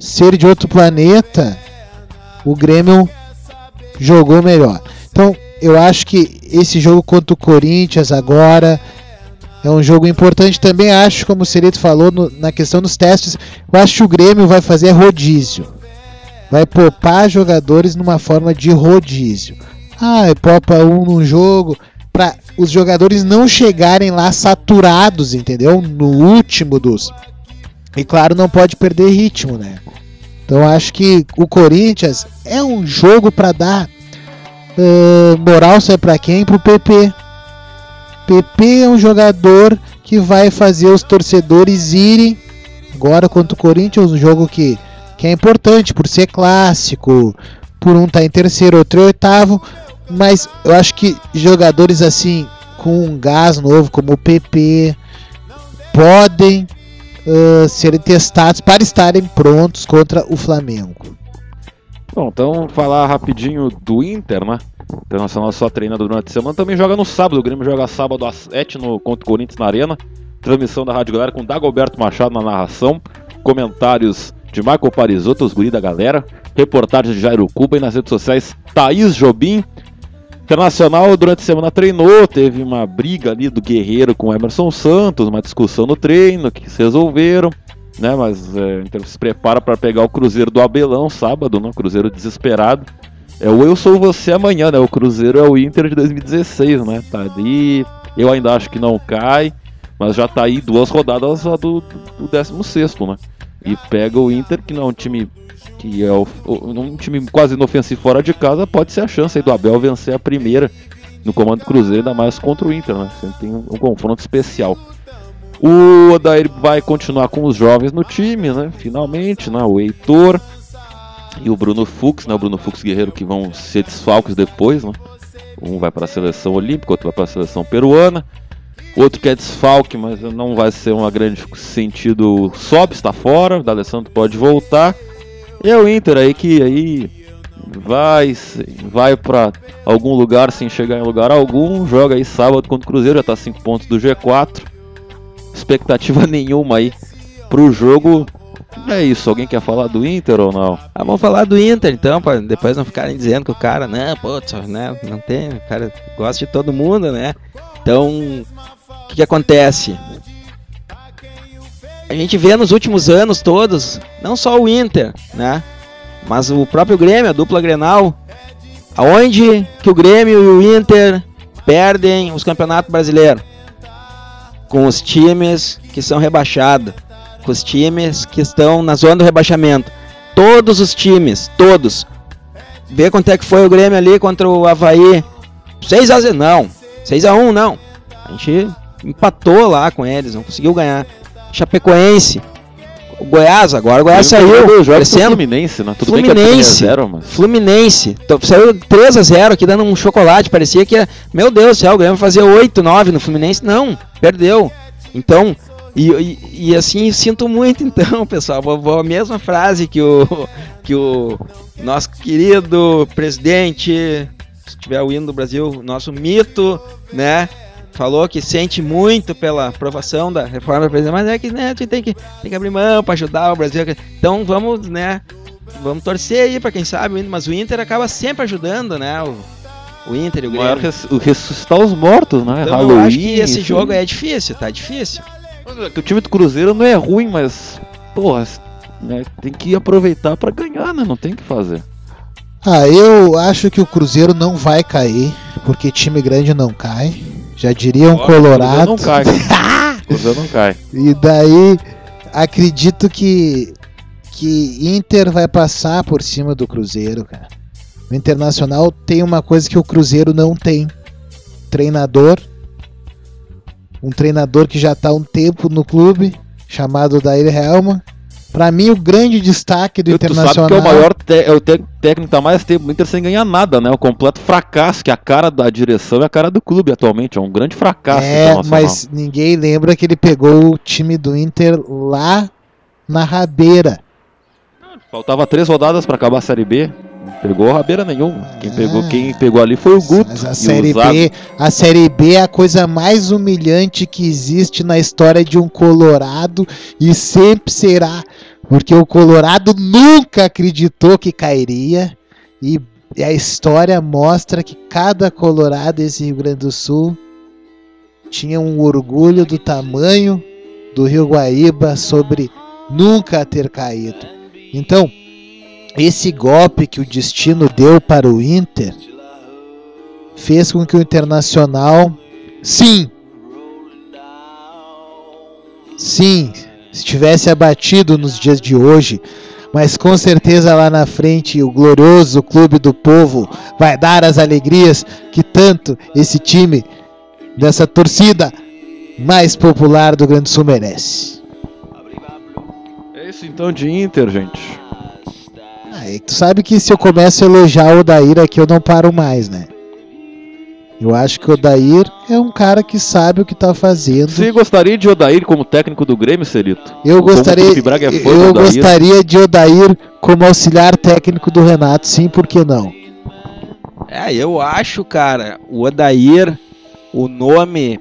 ser de outro planeta, o Grêmio jogou melhor. Então, eu acho que esse jogo contra o Corinthians agora é um jogo importante. Também acho, como o Serito falou no- na questão dos testes, eu acho que o Grêmio vai fazer rodízio. Vai poupar jogadores numa forma de rodízio. Ah, popa um num jogo para os jogadores não chegarem lá saturados, entendeu? No último dos. E claro, não pode perder ritmo, né? Então acho que o Corinthians é um jogo para dar ah, moral sabe para quem? Pro PP. PP é um jogador que vai fazer os torcedores irem agora contra o Corinthians, um jogo que, que é importante por ser clássico, por um estar em terceiro, outro em oitavo, mas eu acho que jogadores assim com um gás novo como o PP podem uh, serem testados para estarem prontos contra o Flamengo. Bom, então falar rapidinho do Inter, né? Internacional só treina durante a semana, também joga no sábado. O Grêmio joga sábado às 7 no, contra o Corinthians na Arena. Transmissão da Rádio Galera com Dagoberto Machado na narração. Comentários de Michael Parisotto, os guri da galera. Reportagem de Jairo Cuba e nas redes sociais Thaís Jobim. Internacional durante a semana treinou, teve uma briga ali do Guerreiro com o Emerson Santos, uma discussão no treino que se resolveram, né? Mas é, então se prepara para pegar o Cruzeiro do Abelão sábado, né? Cruzeiro desesperado. É o Eu Sou Você amanhã, né? O Cruzeiro é o Inter de 2016, né? Tá ali. Eu ainda acho que não cai, mas já tá aí duas rodadas do, do 16, né? E pega o Inter, que não é um time que é o, um time quase inofensivo fora de casa, pode ser a chance aí do Abel vencer a primeira no comando do Cruzeiro, ainda mais contra o Inter, né? Sempre tem um, um confronto especial. O Odair vai continuar com os jovens no time, né? Finalmente, né? O Heitor e o Bruno Fux, né? O Bruno Fux Guerreiro que vão ser desfalques depois, né? Um vai para a seleção olímpica, outro vai para a seleção peruana. Outro que é desfalque, mas não vai ser uma grande sentido. Sobe, está fora. O D'Alessandro pode voltar. E é o Inter aí que aí vai vai para algum lugar sem chegar em lugar algum. Joga aí sábado contra o Cruzeiro, já tá 5 pontos do G4. Expectativa nenhuma aí pro jogo. É isso, alguém quer falar do Inter ou não? Ah, vamos falar do Inter então, para depois não ficarem dizendo que o cara, né, pô, né, não tem, o cara gosta de todo mundo, né? Então, o que, que acontece? A gente vê nos últimos anos todos, não só o Inter, né? Mas o próprio Grêmio, a dupla Grenal, aonde que o Grêmio e o Inter perdem os campeonatos brasileiros? Com os times que são rebaixados, com os times que estão na zona do rebaixamento. Todos os times, todos. Vê quanto é que foi o Grêmio ali contra o Havaí. 6 a 0 não. 6 a 1 não. A gente empatou lá com eles, não conseguiu ganhar. Chapecoense. O Goiás, agora o Goiás saiu crescendo. Fluminense, né? Tudo Fluminense, zero, mas... Fluminense. Saiu 3 a 0 aqui dando um chocolate, parecia que meu Deus do céu, o Grêmio fazer 8, 9 no Fluminense. Não, perdeu. Então, e, e, e, assim sinto muito então, pessoal. Vou, vou, a mesma frase que o que o nosso querido presidente, se tiver o hino do Brasil, nosso mito, né? Falou que sente muito pela aprovação da reforma da presidência, mas é que né, a gente tem que, tem que abrir mão para ajudar o Brasil. Então vamos, né? Vamos torcer aí para quem sabe, mas o Inter acaba sempre ajudando, né? O, o Inter e o Grêmio. Res, ressuscitar os mortos, né? Então, Halloween, eu acho que esse jogo é difícil, tá difícil. É o time do Cruzeiro não é ruim, mas porra, né, tem que aproveitar para ganhar, né? Não tem que fazer. Ah, eu acho que o Cruzeiro não vai cair, porque time grande não cai. Já diria um Colorado. Não cai. não cai. E daí acredito que que Inter vai passar por cima do Cruzeiro, cara. O Internacional tem uma coisa que o Cruzeiro não tem. Treinador. Um treinador que já está há um tempo no clube, chamado Dair Helma Pra mim, o grande destaque do tu Internacional. Sabe que é o maior é o técnico que tá mais tempo no Inter sem ganhar nada, né? O completo fracasso, que é a cara da direção e a cara do clube atualmente. É um grande fracasso. É, mas ninguém lembra que ele pegou o time do Inter lá na rabeira. Faltava três rodadas para acabar a Série B. Pegou rabeira nenhuma. Quem, pegou, quem pegou ali foi o Guto. Mas a série, B, a série B é a coisa mais humilhante que existe na história de um Colorado e sempre será. Porque o Colorado nunca acreditou que cairia. E a história mostra que cada Colorado desse Rio Grande do Sul tinha um orgulho do tamanho do Rio Guaíba sobre nunca ter caído. Então, esse golpe que o destino deu para o Inter fez com que o Internacional, sim, sim, estivesse abatido nos dias de hoje, mas com certeza lá na frente o glorioso clube do povo vai dar as alegrias que tanto esse time dessa torcida mais popular do Grande Sul merece. É isso então de Inter, gente. Ah, tu sabe que se eu começo a elogiar o Daíra aqui eu não paro mais, né? Eu acho que o Odair é um cara que sabe o que tá fazendo. Você gostaria de Odair como técnico do Grêmio, Celito? Eu o gostaria, é eu gostaria de Odair como auxiliar técnico do Renato, sim, por que não? É, eu acho, cara, o Odair, o nome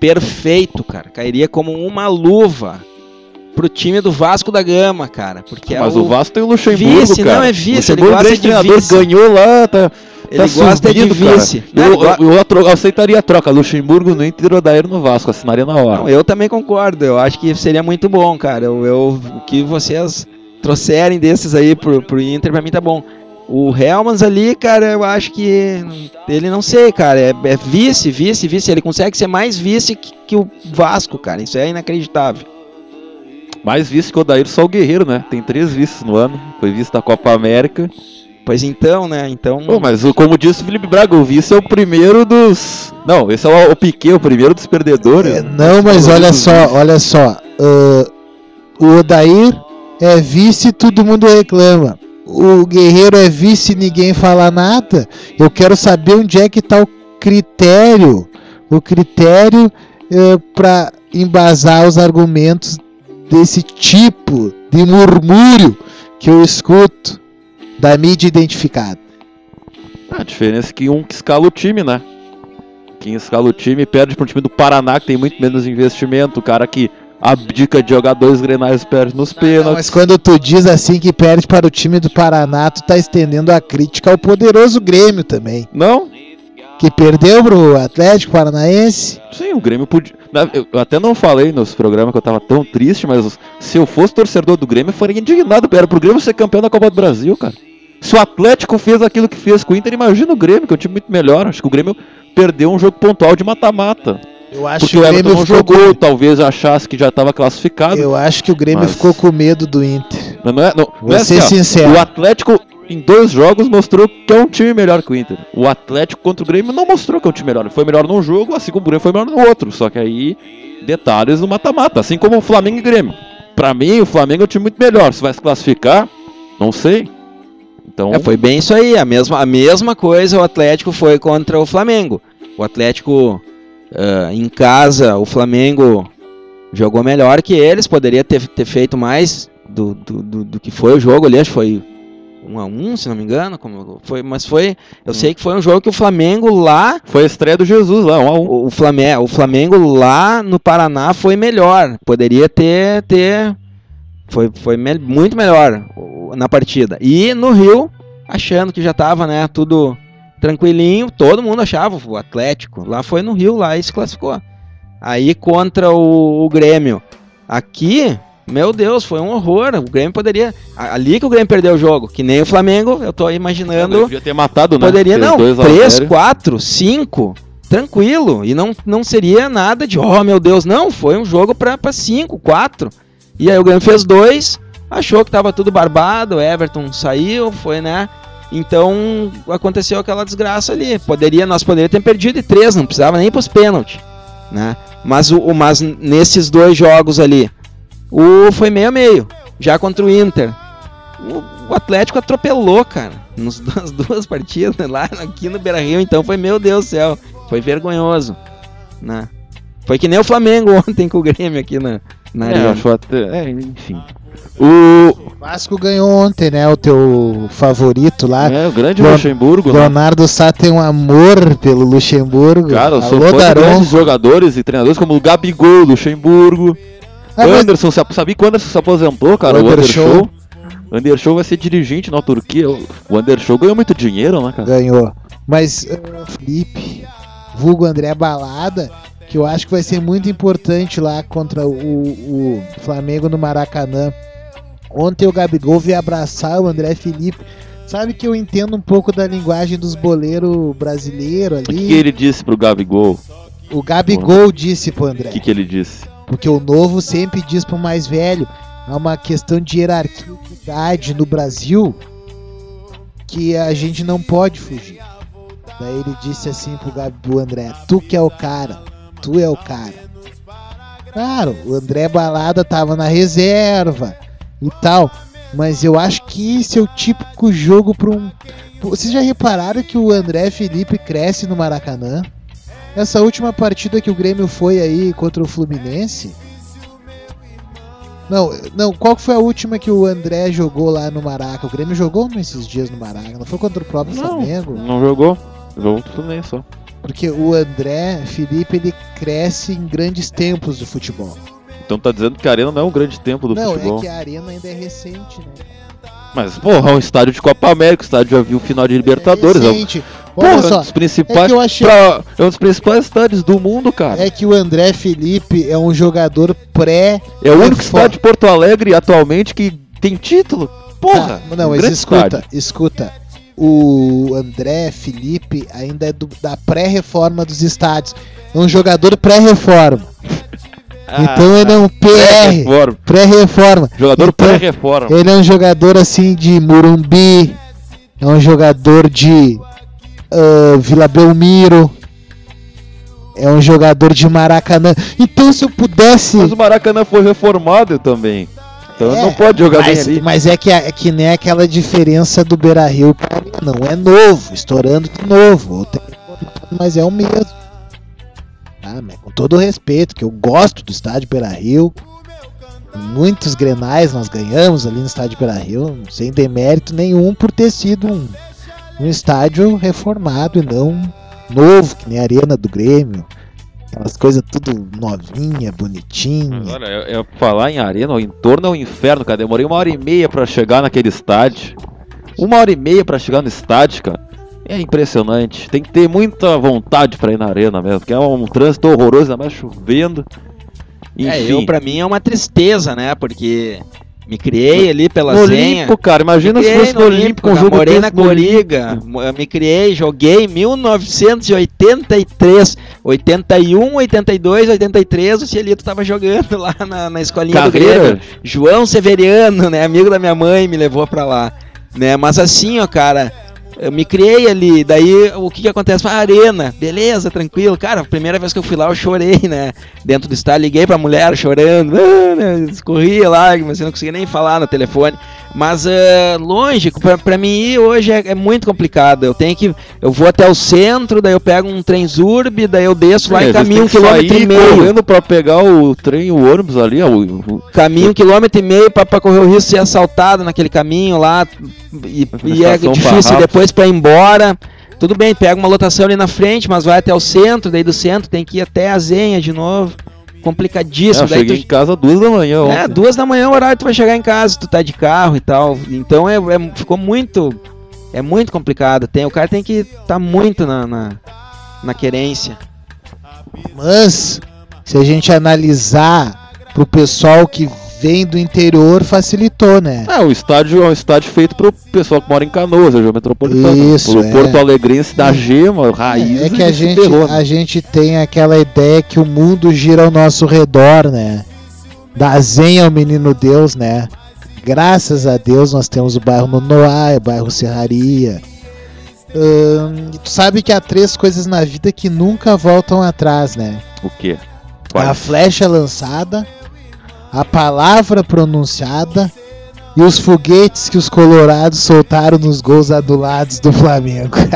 perfeito, cara. Cairia como uma luva pro time do Vasco da Gama, cara. Porque Mas é o Vasco tem o Luxemburgo, vice, cara. não é vice, ele Luxemburgo, gosta grande de treinador, vice. ganhou lá, tá, Ele tá gosta de subindo, vice. Não, Eu, eu, eu eu aceitaria a troca, Luxemburgo no Inter Odair no Vasco, assinaria na hora. Não, eu também concordo. Eu acho que seria muito bom, cara. Eu, eu- o que vocês trouxerem desses aí pro, pro Inter, pra mim tá bom. O Helmans ali, cara, eu acho que ele não sei, cara. É, é vice, vice, vice. Ele consegue ser mais vice que, que o Vasco, cara. Isso é inacreditável. Mais vice que o Odair, só o Guerreiro, né? Tem três vices no ano. Foi vice da Copa América. Pois então, né? Então. Pô, mas como disse o Felipe Braga, o vice é o primeiro dos. Não, esse é o, o Piquet, o primeiro dos perdedores. É, não, mas olha só, olha só. ah, o Odair é vice, todo mundo reclama. O Guerreiro é vice, ninguém fala nada. Eu quero saber onde é que tá o critério, o critério para embasar os argumentos desse tipo de murmúrio que eu escuto da mídia identificada. A diferença é que um que escala o time, né? Quem escala o time perde para um time do Paraná, que tem muito menos investimento. O cara que abdica de jogar dois grenais perde nos Não, pênaltis. mas quando tu diz assim que perde para o time do Paraná, tu tá estendendo a crítica ao poderoso Grêmio também. Não? Que perdeu pro Atlético Paranaense. Sim, o Grêmio podia. na- Eu até não falei nos programas que eu tava tão triste, mas se eu fosse torcedor do Grêmio, eu faria indignado. Era pro Grêmio ser campeão da Copa do Brasil, cara. Se o Atlético fez aquilo que fez com o Inter, imagina o Grêmio, que é um time muito melhor. Acho que o Grêmio perdeu um jogo pontual de mata-mata. Eu acho Porque que o Everton Grêmio não jogou, talvez achasse que já estava classificado. Eu acho que o Grêmio Mas- ficou com medo do Inter. Mas não é, não, não Vou é ser assim, ó. sincero. O Atlético, em dois jogos, mostrou que é um time melhor que o Inter. O Atlético contra o Grêmio não mostrou que é um time melhor. Ele foi melhor num jogo, assim como o Grêmio foi melhor no outro. Só que aí, detalhes no mata-mata. Assim como o Flamengo e o Grêmio. Pra mim, o Flamengo é um time muito melhor. Se vai se classificar, não sei. Então, É, foi bem isso aí. A mesma, a mesma coisa o Atlético foi contra o Flamengo. O Atlético ah, em casa, o Flamengo jogou melhor que eles. Poderia ter, ter feito mais do, do, do, do que foi o jogo ali. Acho que foi um a um, se não me engano. Como foi, mas foi. Eu sei que foi um jogo que o Flamengo lá. foi a estreia do Jesus lá, um a um. O, o Flamengo, o Flamengo lá no Paraná foi melhor. Poderia ter. ter foi foi me- muito melhor na partida. E no Rio, achando que já tava, né, tudo tranquilinho, todo mundo achava o Atlético. Lá foi no Rio, lá e se classificou. Aí contra o, o Grêmio. Aqui, meu Deus, foi um horror. O Grêmio poderia. Ali que o Grêmio perdeu o jogo, que nem o Flamengo, eu tô imaginando. Devia ter matado, né? Poderia, Fez não, dois a 3, zero. 4, 5, tranquilo. E não, não seria nada de, oh meu Deus, não. Foi um jogo pra 5, 4. E aí o Grêmio fez dois, achou que tava tudo barbado, Everton saiu, foi, né? Então aconteceu aquela desgraça ali. Poderia, nós poderíamos ter perdido de três, não precisava nem pros pênaltis, né? Mas, o, o- mas nesses dois jogos ali, o foi meio a meio. Já contra o Inter, o, o Atlético atropelou, cara. Nos, nas duas partidas, lá aqui no Beira Rio, então foi, meu Deus do céu, foi vergonhoso. Né? Foi que nem o Flamengo ontem com o Grêmio aqui na, na É, arena. achou até. É, enfim. O. O Vasco ganhou ontem, né? O teu favorito lá. É, o grande Leon- Luxemburgo, né? Leonardo Sá tem um amor pelo Luxemburgo. Cara, eu sou fã de grandes jogadores e treinadores como o Gabigol, Luxemburgo, Ah, mas- Anderson. se ap- Sabia que o Anderson se aposentou, cara? O. Andershow. O Andershow vai ser dirigente na Turquia. O- Andershow ganhou muito dinheiro, né, cara? Ganhou. Mas, uh, Felipe, vulgo André Balada, que eu acho que vai ser muito importante lá contra o, o Flamengo no Maracanã. Ontem o Gabigol veio abraçar o André Felipe. Sabe que eu entendo um pouco da linguagem dos boleiros brasileiros O que, ali. que ele disse pro Gabigol? O Gabigol disse pro André. O que, que ele disse? Porque o novo sempre diz pro mais velho. Há uma questão de hierarquia de idade no Brasil que a gente não pode fugir. Daí ele disse assim pro Gabi pro André, tu que é o cara, tu é o cara. Claro, o André Balada tava na reserva e tal, mas eu acho que esse é o típico jogo para um. Vocês já repararam que o André Felipe cresce no Maracanã? Essa última partida que o Grêmio foi aí contra o Fluminense. Não, não, qual foi a última que o André jogou lá no Maraca? O Grêmio jogou nesses dias no Maraca? Não foi contra o próprio Não, Flamengo? não jogou. Jogou contra o Fluminense só. Porque o André Felipe ele cresce em grandes tempos do futebol. Então tá dizendo que a Arena não é um grande tempo do não, futebol. é que a arena ainda é recente, né? Mas, porra, é um estádio de Copa América, o estádio já viu o final de Libertadores. É É, um, recente. porra, Olha é um dos principais. é que eu achei- pra- é um dos principais estádios do mundo, cara. é que o André Felipe é um jogador pré. É, o único estádio de Porto Alegre atualmente que tem título. Porra! Tá, não, um mas escuta, estádio. escuta. O André Felipe ainda é do- da pré-reforma dos estádios. É um jogador pré-reforma. então ele é um PR. Pré-reforma. Pré-reforma. Jogador Então, pré-reforma. Ele é um jogador assim de Murumbi. É um jogador de ah, Vila Belmiro. É um jogador de Maracanã. Então se eu pudesse. Mas o Maracanã foi reformado também. Então É, não pode jogar mas, ali. mas é que, é que nem aquela diferença do Beira Rio. Não é novo, estourando de novo. Mas é o mesmo. Ah, mas com todo respeito, que eu gosto do estádio Beira Rio. Muitos grenais nós ganhamos ali no estádio Beira Rio, sem demérito nenhum por ter sido um, um estádio reformado e não novo, que nem a Arena do Grêmio. Aquelas coisas tudo novinha, bonitinha. Olha, é falar em arena, o entorno é um inferno, cara. Demorei uma hora e meia pra chegar naquele estádio. Uma hora e meia pra chegar no estádio, cara. É impressionante. Tem que ter muita vontade pra ir na arena mesmo, porque é um trânsito horroroso, ainda mais chovendo. Enfim, É, eu pra mim é uma tristeza, né? Porque me criei ali pela no Zenha. Olímpico, cara, imagina se fosse no Olímpico, um jogo morei na Coliga, eu me criei, joguei em 1983, 81, 82, 83, o Cielito tava jogando lá na, na escolinha do Carreira? Grêmio. João Severiano, né, amigo da minha mãe, me levou pra lá, né? Mas assim, ó, cara, eu me criei ali, daí o que que acontece? Ah, arena, beleza, tranquilo. Cara, a primeira vez que eu fui lá eu chorei, né? Dentro do estádio, liguei pra mulher chorando, ah, né, escorria lágrimas, eu não conseguia nem falar no telefone. Mas ah, longe, pra mim ir hoje é, é muito complicado. Eu tenho que. Eu vou até o centro, daí eu pego um trem Zurb, daí eu desço lá É, às vezes caminho um quilômetro e meio. correndo pra pegar o trem, o ônibus ali, ó, o, Caminho um quilômetro e meio pra, pra correr o risco de ser assaltado naquele caminho lá. E, e é difícil Farrapos. depois pra ir embora. Tudo bem, pega uma lotação ali na frente, mas vai até o centro, daí do centro tem que ir até a Zenha de novo. É, Complicadíssimo. eu daí cheguei tu- em casa duas da manhã é, ontem. duas da manhã é o horário que tu vai chegar em casa, tu tá de carro e tal. Então é, é- ficou muito. É muito complicado. Tem, o cara tem que estar muito na, na, na querência. Mas, se a gente analisar pro pessoal que vem do interior, facilitou, né? É, o estádio é um estádio feito pro pessoal que mora em Canoas, região metropolitana. Isso, Pro é. Porto Alegrense da Gema, raiz. É que a gente, ferrou, né? a gente tem aquela ideia que o mundo gira ao nosso redor, né? Da Zenha ao Menino Deus, né? Graças a Deus nós temos o bairro Nonoá, o bairro Serraria. E tu sabe que há três coisas na vida que nunca voltam atrás, né? O quê? A Quais? flecha lançada, a palavra pronunciada e os foguetes que os colorados soltaram nos gols adulados do Flamengo.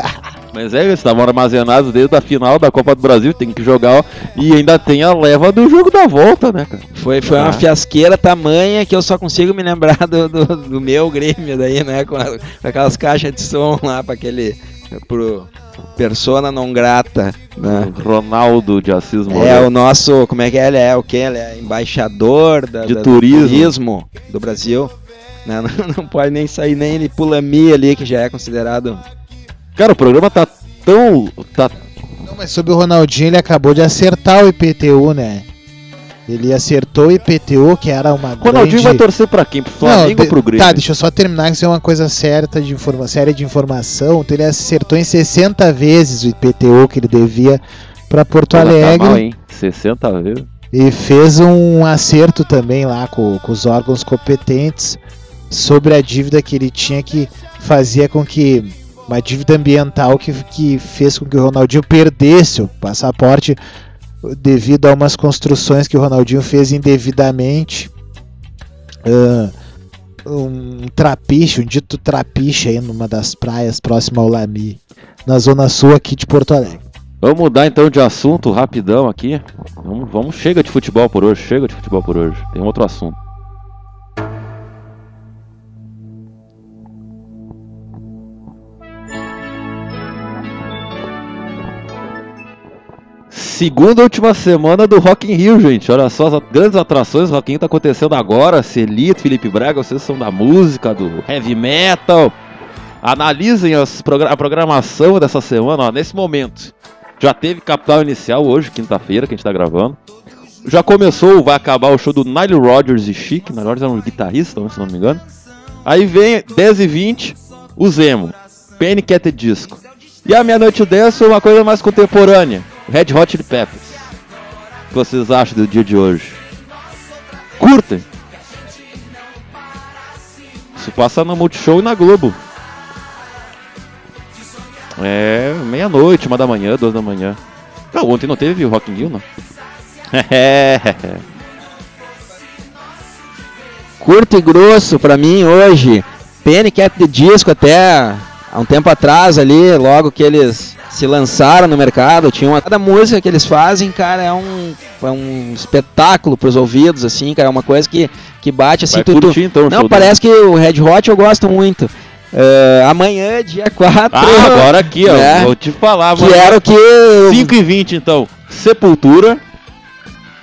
Mas é, eles estavam armazenados desde a final da Copa do Brasil, tem que jogar. ó, E ainda tem a leva do jogo da volta, né, cara? Foi, foi Ah. uma fiasqueira tamanha que eu só consigo me lembrar do, do, do meu Grêmio daí, né? Com, a- com aquelas caixas de som lá para aquele. Pro persona não grata. Né? Ronaldo de Assis É Moreira. o nosso, como é que é? Ele é o quê? Ele é embaixador da, De da- turismo. do turismo do Brasil. né? Não, não pode nem sair nem ele pula mi ali, que já é considerado. Cara, o programa tá tão. Tá... Não, mas sobre o Ronaldinho, ele acabou de acertar o IPTU, né? Ele acertou o IPTU, que era uma O Ronaldinho grande... vai torcer pra quem? Pro Flamengo ou pro de- Grêmio? Tá, deixa eu só terminar, que isso é uma coisa certa de informa séria de informação. Então ele acertou em 60 vezes o IPTU que ele devia para Porto mas tá Alegre mal, hein? 60 vezes. e fez um acerto também lá com, com os órgãos competentes sobre a dívida que ele tinha que fazia com que uma dívida ambiental que, que fez com que o Ronaldinho perdesse o passaporte devido a umas construções que o Ronaldinho fez indevidamente. Ah, um trapiche, um dito trapiche aí numa das praias próximo ao Lami, na zona sul aqui de Porto Alegre. Vamos mudar então de assunto rapidão aqui. Vamos, vamos, chega de futebol por hoje, chega de futebol por hoje. Tem outro assunto. Segunda última semana do Rock in Rio, gente. Olha só, as grandes atrações do Rock in Rio tá acontecendo agora. Celito, Felipe Braga, vocês são da música, do heavy metal. Analisem as a programação dessa semana, ó, nesse momento. Já teve Capital Inicial hoje, quinta-feira, que a gente tá gravando. Já começou, vai acabar o show do Nile Rodgers e Chic. Nile Rodgers é um guitarrista, se não me engano. Aí vem 10 e 20 o Zemo. Panic at the Disco. E a meia-noite 10 foi uma coisa mais contemporânea. Red Hot Chili Peppers. O que vocês acham do dia de hoje? Curtem. Isso passa no Multishow e na Globo. É, meia-noite, uma da manhã, duas da manhã. Não, ontem não teve o Rock in Rio, não. Curto e grosso pra mim hoje. Panic at the Disco até há um tempo atrás ali, logo que eles se lançaram no mercado, tinha uma cada música que eles fazem, cara, é um, é um espetáculo pros ouvidos, assim, cara, é uma coisa que, que bate assim, Vai tu, tu- curtir, então, o Não, parece que o Red Hot eu gosto muito. É, amanhã, dia 4. Ah, agora aqui, ó. né, Vou te falar, que mano. era o que. eu- 5 e 20 então, Sepultura.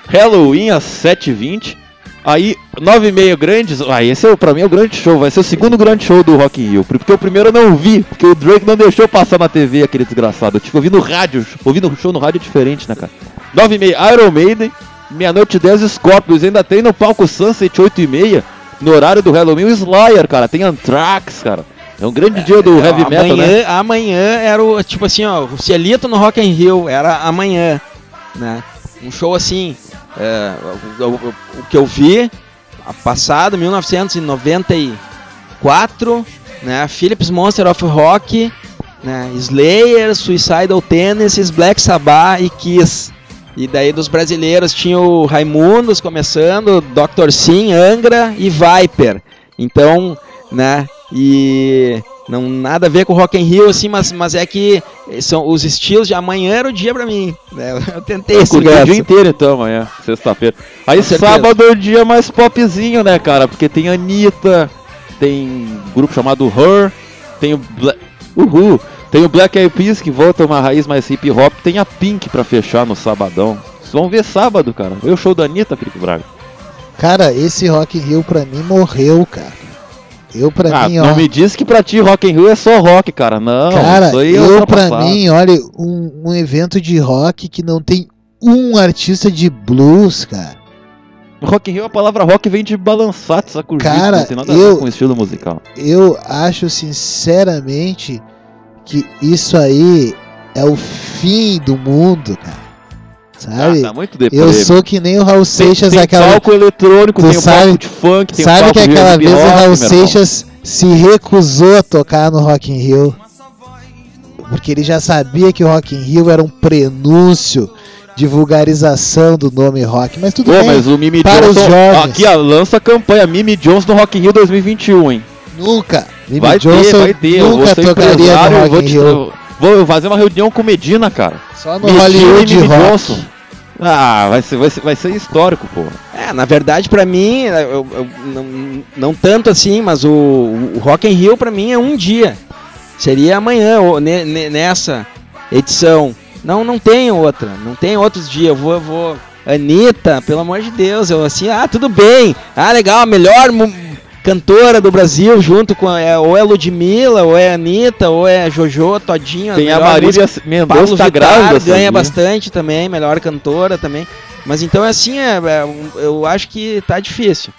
Halloween às 7 e 20 Aí, 9 e meia grandes. Ah, esse é, pra mim é o grande show. Vai ser o segundo grande show do Rock in Rio. Porque o primeiro eu não vi. Porque o Drake não deixou passar na TV, aquele desgraçado. Eu tive no rádio. Ouvindo o show no rádio é diferente, né, cara? 9 e meia, Iron Maiden. Meia-noite 10, Scorpions. Ainda tem no palco Sunset 8 e meia. No horário do Halloween, o Slayer, cara. Tem Anthrax, cara. É um grande dia do heavy metal, amanhã, né? amanhã era o, tipo assim, ó, o Cielito no Rock in Rio, era amanhã, né? Um show assim, é, o, o- que eu vi, passado, 1994, né? Philips Monster of Rock, né? Slayer, Suicidal Tendencies, Black Sabbath e Kiss. E daí dos brasileiros tinha o Raimundos começando, Dr. Sim, Angra e Viper. Então, né? E não nada a ver com o Rock in Rio assim, mas, mas é que são os estilos de amanhã era o dia pra mim. né? Eu tentei Eu esse curti o dia inteiro então amanhã, sexta-feira. Aí Com certeza. sábado é o dia mais popzinho, né, cara? Porque tem Anitta, tem um grupo chamado Her, tem o Bla... Uhul, tem o Black Eyed Peas que volta uma raiz mais hip hop, tem a Pink pra fechar no sabadão. Vocês vão ver sábado, cara. Vê o show da Anitta, Felipe Braga. Cara, esse Rock in Rio pra mim morreu, cara. Eu pra Ah, mim, ó. não me diz que pra ti Rock in Rio é só rock, cara. Não, Cara, isso aí é eu pra mim, olha, um, um evento de rock que não tem um artista de blues, cara. Rock in Rio, a palavra rock vem de balançar, de sacudir, Cara, não tem nada a eu- ver com o estilo musical. Eu acho sinceramente que isso aí é o fim do mundo, cara. Sabe? Ah, tá muito eu sou que nem o Raul Tem, Seixas tem aquela palco eletrônico, Tu tem sabe- palco de funk, tem Sabe que aquela vez o Raul. Seixas se recusou a tocar no Rock in Rio? Porque ele já sabia que o Rock in Rio era um prenúncio de vulgarização do nome rock. Mas tudo Pô, bem, mas o Mimi para os Johnson... jovens. Aqui, ó, lança a campanha Mimi Johnson no Rock in Rio 2021, hein? nunca. Jimmy vai Johnson ter, vai ter. Nunca tocaria no Rock in Rio. Vou fazer uma reunião com Medina, cara. Só no Medina Hollywood Rock. Ah, vai ser, vai ser, vai ser histórico, pô. É, na verdade, pra mim, eu- eu- não, não tanto assim, mas o, o Rock in Rio pra mim é um dia. Seria amanhã, ou ne- ne- nessa edição. Não, não tem outra. Não tem outros dias. Eu vou, eu vou. Anitta, pelo amor de Deus, eu assim, ah, tudo bem. Ah, legal, melhor cantora do Brasil, junto com. É, ou é Ludmilla, ou é Anitta, ou é Jojo, Todinho. Tem a melhor Marília. Mendonça tá grávida. ganha sabia? bastante também, melhor cantora também. Mas então assim, é, é, eu acho que tá difícil.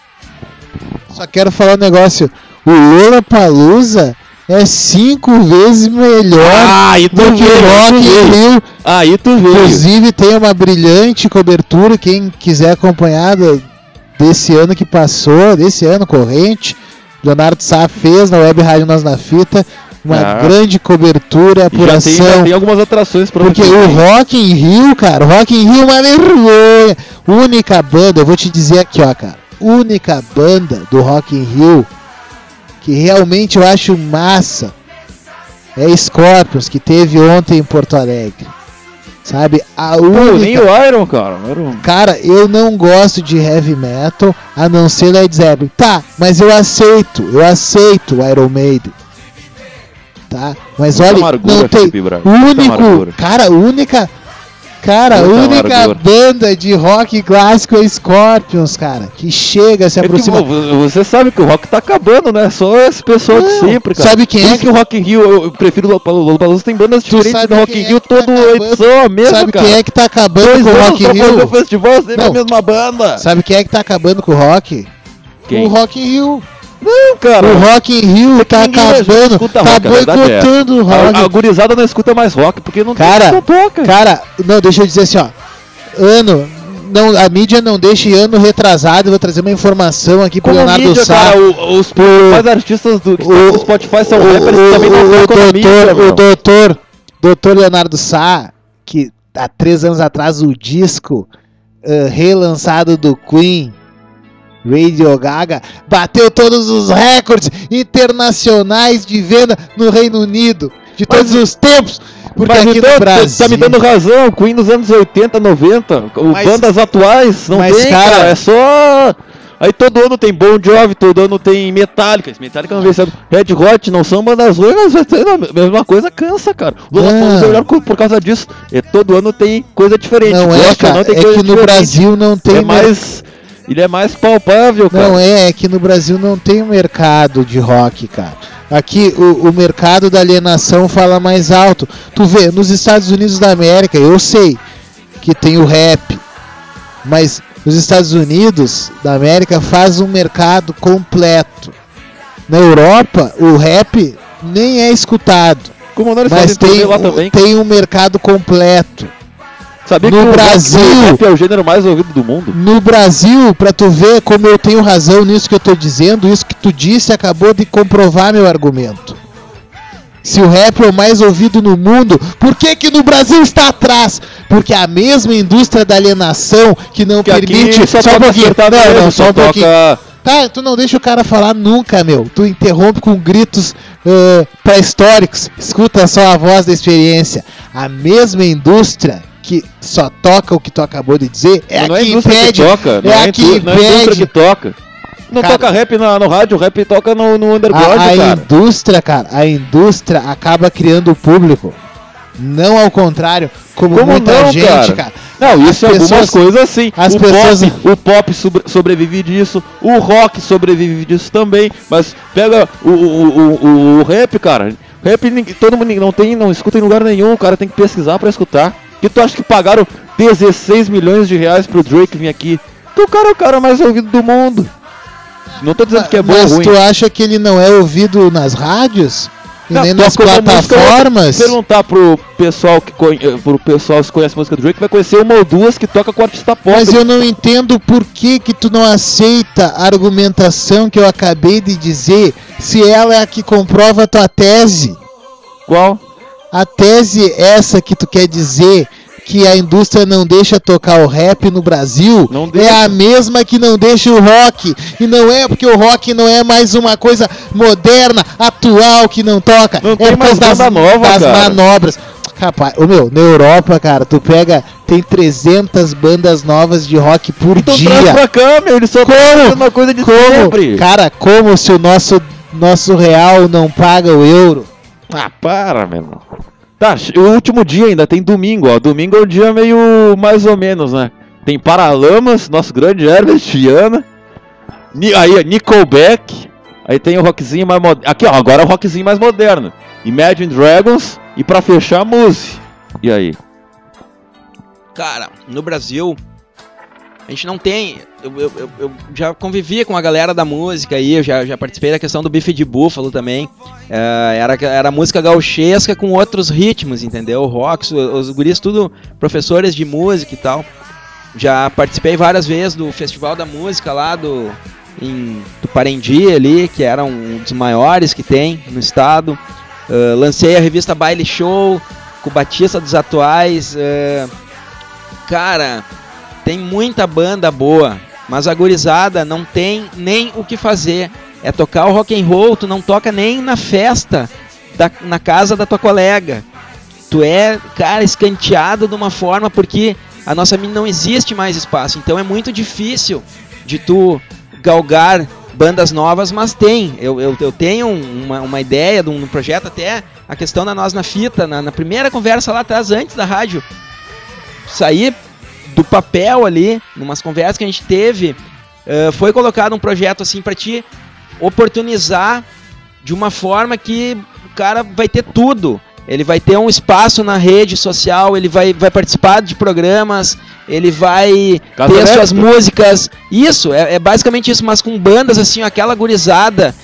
Só quero falar um negócio. O Lola Palusa é cinco vezes melhor Ah, do que o Rock in. Rio. Aí tu veio. Inclusive tem uma brilhante cobertura, quem quiser acompanhar desse ano que passou, desse ano corrente, Leonardo Sá fez na Web Rádio Nós na Fita, uma Ah. grande E cobertura, já tem, apuração. já tem algumas atrações pra Porque o Rock in Rio, cara, o Rock in Rio é uma vergonha. Única banda, eu vou te dizer aqui, ó, cara. Única banda do Rock in Rio que realmente eu acho massa é Scorpions, que teve ontem em Porto Alegre. Sabe? A Pô, única. nem o Iron, cara. Iron- Cara, eu não gosto de heavy metal a não ser Led Zeppelin. Tá, mas eu aceito, eu aceito o Iron Maiden. Tá? Mas olha, não tem. Único, cara, a única. Cara, a única amargura. banda de rock clássico é Scorpions, cara. Que chega, se É que aproxima. vo- você sabe que o rock tá acabando, né? Só esse pessoal de Não, sempre, cara. sabe quem Por é que o Rock in Rio, eu prefiro o Lollapalooza, tem bandas diferentes sabe do Rock in é Rio, tá todo acabando? edição a mesma, Sabe cara. quem é que tá acabando Dois com o Rock in Rio? festival, sempre Não. a mesma banda. Sabe quem é que tá acabando com o rock? Quem? O Rock in Rio. Não, cara. O Rock in Rio tá acabando, tá é boicotando o rock. A, a gurizada não escuta mais rock, porque não Cara, não toca. Cara, não, deixa eu dizer assim, ó. Ano, não, a mídia não deixa ano retrasado, eu vou trazer uma informação aqui pro Como Leonardo mídia, Sá. cara, o- os principais artistas do, que no Spotify são rappers que também não o, mídia, doutor, meu. o doutor, doutor Leonardo Sá, que há três anos atrás o disco eh, relançado do Queen, Radio Gaga, bateu todos os recordes internacionais de venda no Reino Unido, de Mas- todos os tempos. Porque aqui então, no Brasil. tá me dando razão, Queen nos anos 80, 90, o- Mas- bandas atuais, não mas, tem, cara- cara, é só... Aí todo ano tem Bon Jovi, todo ano tem Metallica, Metallica não vem sendo Red Hot, não são bandas ruins, mas a mesma coisa cansa, cara. Não. é melhor por causa disso, é, todo ano tem coisa diferente, Não é, Gosta ou cara, não, tem é coisa que no diferente. Brasil não tem é mais... Ele é mais palpável, cara. Não é, é que no Brasil não tem um mercado de rock, cara. Aqui o, o mercado da alienação fala mais alto. Tu vê, nos Estados Unidos da América, eu sei que tem o rap, mas os Estados Unidos da América faz um mercado completo. Na Europa, o rap nem é escutado, Como mas tem, lá também. tem um mercado completo. Sabia no que o Brasil- rap é o gênero mais ouvido do mundo? No Brasil, pra tu ver como eu tenho razão nisso que eu tô dizendo, isso que tu disse acabou de comprovar meu argumento. Se o rap é o mais ouvido no mundo, por que que no Brasil está atrás? Porque a mesma indústria da alienação que não Que permite... só, Só um pouquinho, não, não, só um toca- pouquinho. Tá, tu não deixa o cara falar nunca, meu. Tu interrompe com gritos eh, pré-históricos. Escuta só a voz da experiência. A mesma indústria que só toca o que tu acabou de dizer é Mas a não é a que impede. que toca, não é é, a a que indú- não é a indústria impede. que toca. Não Cara- toca rap na- no rádio, o rap toca no, no underground, A, a cara. indústria, cara, a indústria acaba criando o público. Não ao contrário, como, Como muita não, gente, cara? cara. Não, As isso é algumas pessoas- coisas sim. as o, pessoas- pop, o pop sobre- sobrevive disso, o rock sobrevive disso também. Mas pega o, o, o, o- rap, cara. Rap todo mundo não tem, não escuta em lugar nenhum. O cara tem que pesquisar pra escutar. E tu acha que pagaram 16 milhões de reais pro Drake vir aqui? Que o cara é o cara mais ouvido do mundo. Não tô dizendo que é bom ou Mas ruim. tu acha que ele não é ouvido nas rádios? E Não, nem nas plataformas? Se perguntar pro pessoal que conhe... pro pessoal que conhece a música do Drake, vai conhecer uma ou duas que toca com artista pop. Mas eu não entendo por que que tu não aceita a argumentação que eu acabei de dizer, se ela é a que comprova a tua tese. Qual? A tese essa que tu quer dizer que a indústria não deixa tocar o rap no Brasil é a mesma que não deixa o rock. E não é porque o rock não é mais uma coisa moderna, atual que não toca. Não é tem por mais causa das, banda nova, das cara. manobras. Rapaz, ô meu, na Europa, cara, tu pega, tem 300 bandas novas de rock por Então dia. traz pra cá, meu. Eles só Como? uma coisa de Como? sempre. Cara, como se o nosso, nosso real não paga o euro? Ah, para, meu irmão. Tá, o último dia ainda tem domingo, ó. Domingo é um dia meio mais ou menos, né? Tem Paralamas, nosso grande Herbert Viana. Ni- Aí, ó, Nickelback. Aí tem o rockzinho mais moderno. Aqui, ó, agora é o rockzinho mais moderno. Imagine Dragons. E pra fechar, Muse. E aí? Cara, no Brasil, a gente não tem. Eu, eu- eu- já convivi com a galera da música aí, eu já, já participei da questão do bife de búfalo também. É, era, era música gauchesca com outros ritmos, entendeu? Rock, os, os guris tudo professores de música e tal. Já participei várias vezes do Festival da Música lá do, em Tuparendi ali, que era um dos maiores que tem no estado. Ah, lancei a revista Baile Show com o Batista dos Atuais. ah, cara, tem muita banda boa, mas a gurizada não tem nem o que fazer. É tocar o rock and roll, tu não toca nem na festa da- na casa da tua colega. tu é, cara, escanteado de uma forma porque a nossa mídia não existe mais espaço. Então é muito difícil de tu galgar bandas novas, mas tem. Eu, eu, eu tenho uma, uma ideia de um projeto, até a questão da Nós na Fita, na, na primeira conversa lá atrás, antes da rádio, sair do papel ali, numas conversas que a gente teve, uh, foi colocado um projeto assim para te oportunizar de uma forma que o cara vai ter tudo. Ele vai ter um espaço na rede social, ele vai, vai participar de programas, ele vai Caso ter aberto. suas músicas. Isso, é, é basicamente isso, mas com bandas assim, aquela gurizada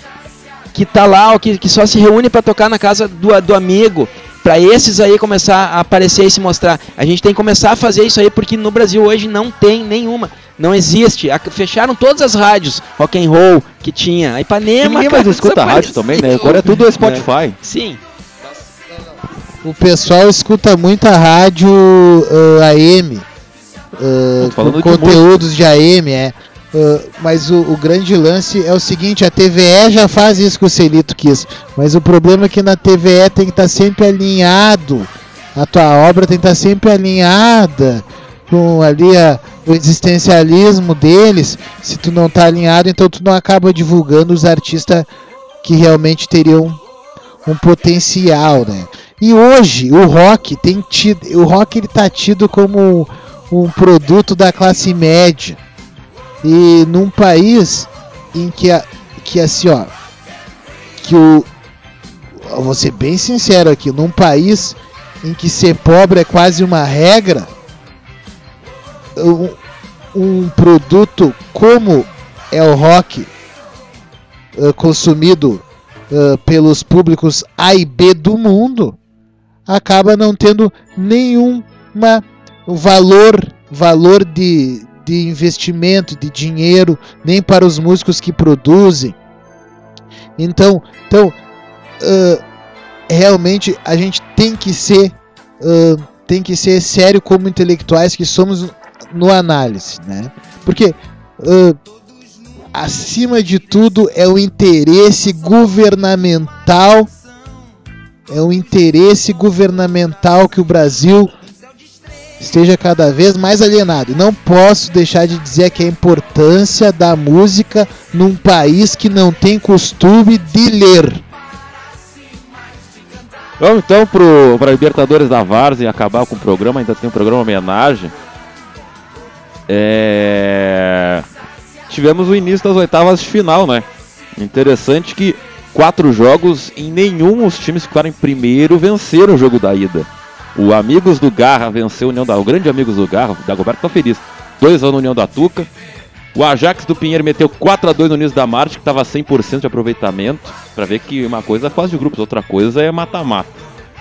que tá lá, ó, que, que só se reúne para tocar na casa do, do amigo. Pra esses aí começar a aparecer e se mostrar. A gente tem que começar a fazer isso aí porque no Brasil hoje não tem nenhuma. Não existe. A- fecharam todas as rádios rock and roll que tinha. A Ipanema, Ninguém cara, mais escuta rádio também, né? Agora é tudo Spotify. Sim. O pessoal escuta muita rádio ah, AM, falando com de conteúdos de AM, é. Ah, mas o, o grande lance é o seguinte, a TVE já faz isso que o Celito quis, mas o problema é que na TVE tem que estar sempre alinhado, a tua obra tem que estar sempre alinhada com ali a- o existencialismo deles. Se tu não tá alinhado, então tu não acaba divulgando os artistas que realmente teriam um potencial, né? E hoje o rock tem tido, o rock ele tá tido como um produto da classe média. E num país em que a, que assim, ó, que o vou ser bem sincero aqui, num país em que ser pobre é quase uma regra, um, um produto como é o rock eh, consumido eh, pelos públicos A e B do mundo acaba não tendo nenhuma valor valor de, de investimento de dinheiro nem para os músicos que produzem. Então então ah, realmente a gente tem que ser ah, tem que ser sério como intelectuais que somos no análise né? Porque ah, acima de tudo é o interesse governamental é o interesse governamental que o Brasil esteja cada vez mais alienado. Não posso deixar de dizer que a importância da música num país que não tem costume de ler. Vamos então pro, pra Libertadores da Várzea e acabar com o programa. Ainda tem um programa homenagem. É... Tivemos o início das oitavas de final, né? Interessante que quatro jogos em nenhum os times que ficaram em primeiro venceram o jogo da ida. O Amigos do Garra venceu a União da... O grande Amigos do Garra, o Dagoberto tá feliz. 2 anos na União da Tuca. O Ajax do Pinheiro meteu 4 a 2 no Niso da Marte, que estava 100% de aproveitamento. Pra ver que uma coisa é fase de grupos, outra coisa é mata-mata.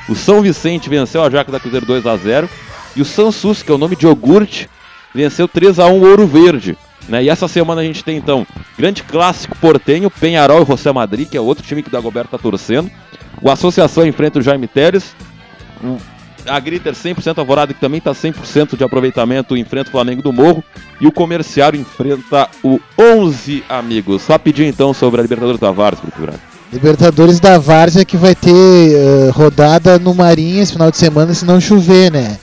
O São Vicente venceu o Ajax da Cruzeiro 2 a 0 E o Sansus, que é o nome de iogurte, venceu 3 a 1 o Ouro Verde. Né? E essa semana a gente tem então grande clássico portenho, Penharol e José Madrid, que é outro time que o Dagoberto tá torcendo. O Associação enfrenta o Jaime Teres. A Griter 100% Alvorada, que também está 100% de aproveitamento, enfrenta o Flamengo do Morro. E o Comerciário enfrenta o 11 Amigos. Rapidinho então sobre a Libertadores da Várzea, Grande. Libertadores da Várzea que vai ter eh, rodada no Marinha esse final de semana se não chover, né?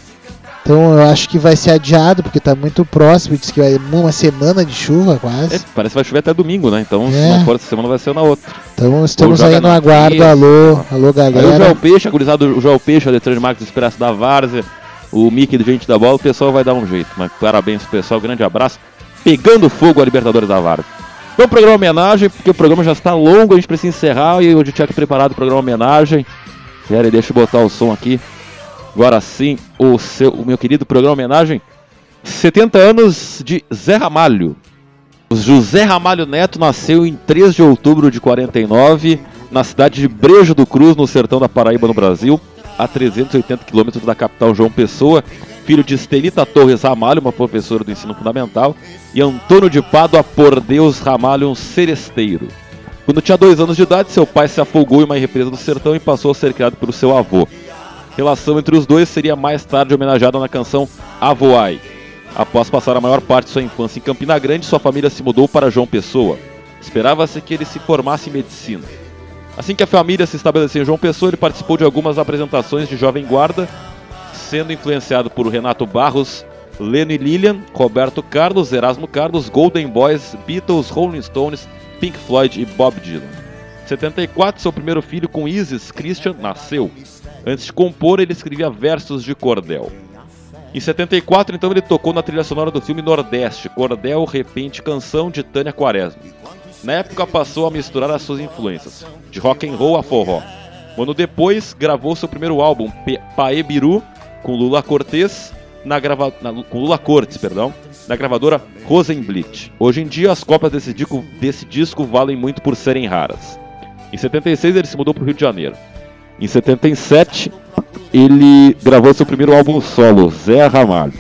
Então eu acho que vai ser adiado porque tá muito próximo, diz que vai uma semana de chuva É, quase. parece que vai chover até domingo, né? Então, É. não for essa semana, vai ser na outra. Então estamos aí no aguardo, terça. alô, alô Aí o galera. João Peixe, a gurizada do João Peixe, o Alexandre Marques do Expresso da Várzea, o Mickey do Gente da Bola, o pessoal vai dar um jeito. Mas parabéns pro pessoal, grande abraço. Pegando fogo a Libertadores da Várzea. Então, programa homenagem, porque o programa já está longo, a gente precisa encerrar e hoje eu tinha que preparado o programa homenagem. Pera aí, deixa eu botar o som aqui. Agora sim, o, seu, o meu querido programa homenagem. 70 anos de Zé Ramalho. José Ramalho Neto nasceu em 3 de outubro de 49, na cidade de Brejo do Cruz, no sertão da Paraíba, no Brasil, a 380 quilômetros da capital João Pessoa, filho de Estelita Torres Ramalho, uma professora do ensino fundamental, e Antônio de Pádua por Deus Ramalho, um seresteiro. Quando tinha dois anos de idade, seu pai se afogou em uma represa do sertão e passou a ser criado pelo seu avô. Relação entre os dois seria mais tarde homenageada na canção Avoai. Após passar a maior parte de sua infância em Campina Grande, sua família se mudou para João Pessoa. Esperava-se que ele se formasse em medicina. Assim que a família se estabeleceu em João Pessoa, ele participou de algumas apresentações de Jovem Guarda, sendo influenciado por Renato Barros, Leno e Lilian, Roberto Carlos, Erasmo Carlos, Golden Boys, Beatles, Rolling Stones, Pink Floyd e Bob Dylan. Em 74, seu primeiro filho com Isis, Christian, nasceu. Antes de compor, ele escrevia versos de cordel. Em 74, então, ele tocou na trilha sonora do filme Nordeste, Cordel, Repente, Canção de Tânia Quaresma. Na época, passou a misturar as suas influências, de rock and roll a forró. Um ano depois, gravou seu primeiro álbum, Pae Biru, com Lula Cortez, na grava... na- com Lula Cortes, perdão, na gravadora Rosenblit. Hoje em dia, as cópias desse disco, desse disco valem muito por serem raras. Em 76, ele se mudou para o Rio de Janeiro. Em 77, ele gravou seu primeiro álbum solo, Zé Ramalho.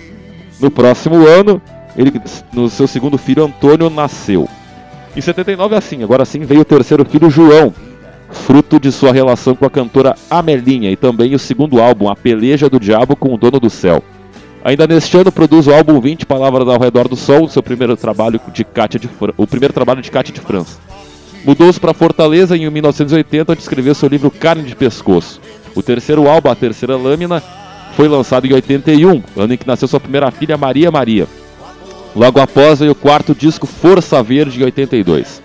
No próximo ano, ele, no seu segundo filho, Antônio, nasceu. Em 79, assim, agora sim, veio o terceiro filho, João, fruto de sua relação com a cantora Amelinha e também o segundo álbum, A Peleja do Diabo com o Dono do Céu. Ainda neste ano produz o álbum 20 Palavras ao Redor do Sol, seu primeiro trabalho de Cátia de Fran- o primeiro trabalho de Cátia de França. Mudou-se para Fortaleza em 1980, onde escreveu seu livro Carne de Pescoço. O terceiro álbum, A Terceira Lâmina, foi lançado em 81, ano em que nasceu sua primeira filha, Maria Maria. Logo após veio o quarto disco, Força Verde, em 82.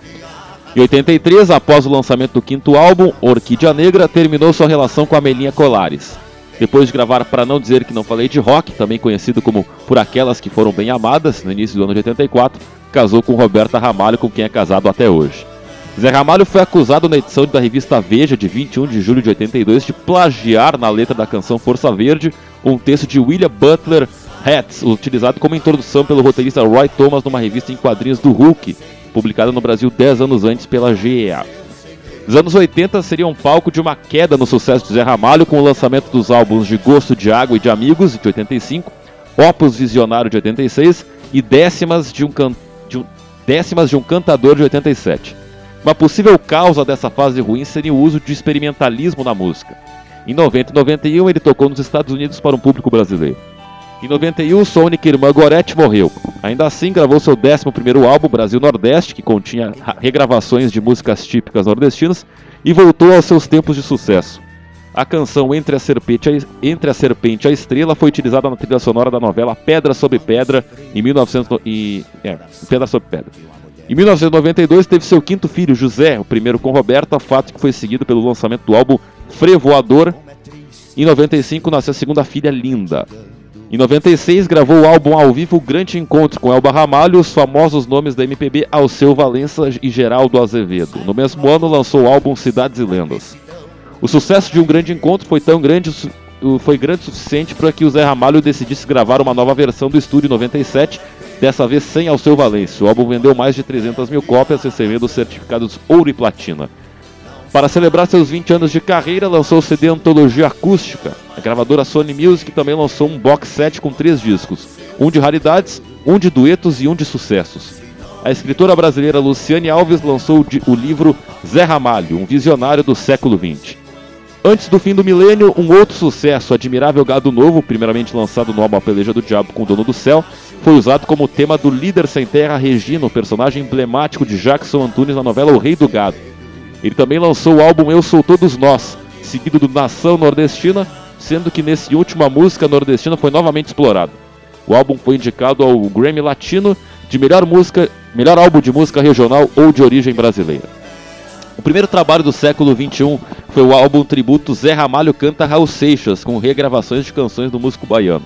Em 83, após o lançamento do quinto álbum, Orquídea Negra, terminou sua relação com a Melinha Colares. Depois de gravar Para Não Dizer Que Não Falei de Rock, também conhecido como Por Aquelas Que Foram Bem Amadas, no início do ano de 84, casou com Roberta Ramalho, com quem é casado até hoje. Zé Ramalho foi acusado na edição da revista Veja, de 21 de julho de 82, de plagiar na letra da canção Força Verde um texto de William Butler Hats, utilizado como introdução pelo roteirista Roy Thomas numa revista em quadrinhos do Hulk, publicada no Brasil 10 anos antes pela GEA. Os anos 80 seriam palco de uma queda no sucesso de Zé Ramalho com o lançamento dos álbuns de Gosto de Água e de Amigos, de 85, Opus Visionário, de 86 e Décimas de um, can... de um... Décimas de um Cantador, de 87. Uma possível causa dessa fase ruim seria o uso de experimentalismo na música. Em 90 e 91 ele tocou nos Estados Unidos para um público brasileiro. Em 91, sua única irmã Gorete morreu. Ainda assim, gravou seu 11º álbum, Brasil Nordeste, que continha ra- regravações de músicas típicas nordestinas, e voltou aos seus tempos de sucesso. A canção Entre a Serpente, a, Entre a Serpente a Estrela foi utilizada na trilha sonora da novela Pedra sobre Pedra, em 1900 e, é, Pedra sobre Pedra. Em 1992 teve seu quinto filho, José, o primeiro com Roberta, fato que foi seguido pelo lançamento do álbum Frevoador. Em 95 nasceu a segunda filha, Linda. Em 96 gravou o álbum ao vivo Grande Encontro com Elba Ramalho os famosos nomes da MPB Alceu Valença e Geraldo Azevedo. No mesmo ano lançou o álbum Cidades e Lendas. O sucesso de Um Grande Encontro foi tão grande, foi grande o suficiente para que o Zé Ramalho decidisse gravar uma nova versão do estúdio em 97, dessa vez sem Alceu Valença. O álbum vendeu mais de 300 mil cópias, recebendo os certificados ouro e platina. Para celebrar seus 20 anos de carreira, lançou o CD Antologia Acústica. A gravadora Sony Music também lançou um box set com três discos: um de raridades, um de duetos e um de sucessos. A escritora brasileira Luciane Alves lançou o livro Zé Ramalho, um visionário do século XX. Antes do fim do milênio, um outro sucesso, Admirável Gado Novo, primeiramente lançado no álbum A Peleja do Diabo com o Dono do Céu, foi usado como tema do líder sem terra Regina, o personagem emblemático de Jackson Antunes na novela O Rei do Gado. Ele também lançou o álbum Eu Sou Todos Nós, seguido do Nação Nordestina, sendo que nesse último a música nordestina foi novamente explorada. O álbum foi indicado ao Grammy Latino de melhor música, melhor álbum de música regional ou de origem brasileira. O primeiro trabalho do século XXI foi o álbum tributo Zé Ramalho Canta Raul Seixas, com regravações de canções do músico baiano.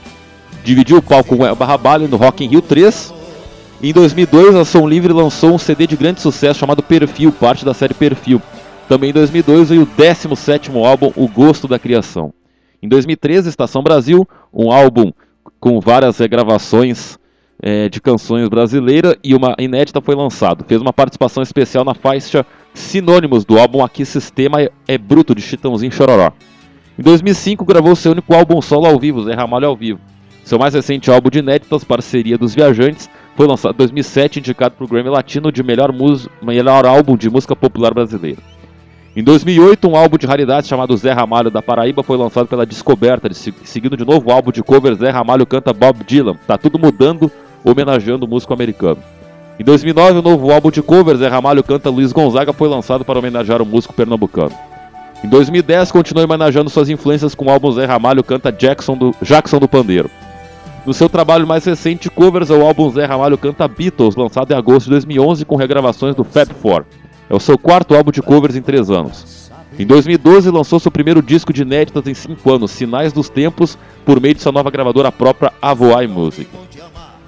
Dividiu o palco com Elba Ramalho no Rock in Rio 3. Em 2002, a Som Livre lançou um CD de grande sucesso chamado Perfil, parte da série Perfil. Também em 2002 veio o 17º álbum O Gosto da Criação. Em 2013, Estação Brasil, um álbum com várias regravações eh, de canções brasileiras e uma inédita foi lançado. Fez uma participação especial na faixa Sinônimos do álbum Aqui Sistema é- Bruto, de Chitãozinho Chororó. Em 2005, gravou seu único álbum solo ao vivo, Zé Ramalho ao vivo. Seu mais recente álbum de inéditas, Parceria dos Viajantes, foi lançado em 2007, indicado para o Grammy Latino de melhor, melhor álbum de música popular brasileira. Em 2008, um álbum de raridade chamado Zé Ramalho da Paraíba foi lançado pela Descoberta, de- seguindo de novo o álbum de cover Zé Ramalho canta Bob Dylan. Tá tudo mudando, homenageando o músico americano. Em 2009, o novo álbum de covers Zé Ramalho canta Luiz Gonzaga foi lançado para homenagear o músico pernambucano. Em 2010, continuou homenageando suas influências com o álbum Zé Ramalho canta Jackson do, Jackson do Pandeiro. No seu trabalho mais recente, covers é o álbum Zé Ramalho canta Beatles, lançado em agosto de 2011 com regravações do Fab Four. É o seu quarto álbum de covers em três anos. Em 2012, lançou seu primeiro disco de inéditas em cinco anos, Sinais dos Tempos, por meio de sua nova gravadora própria, Avoai Music.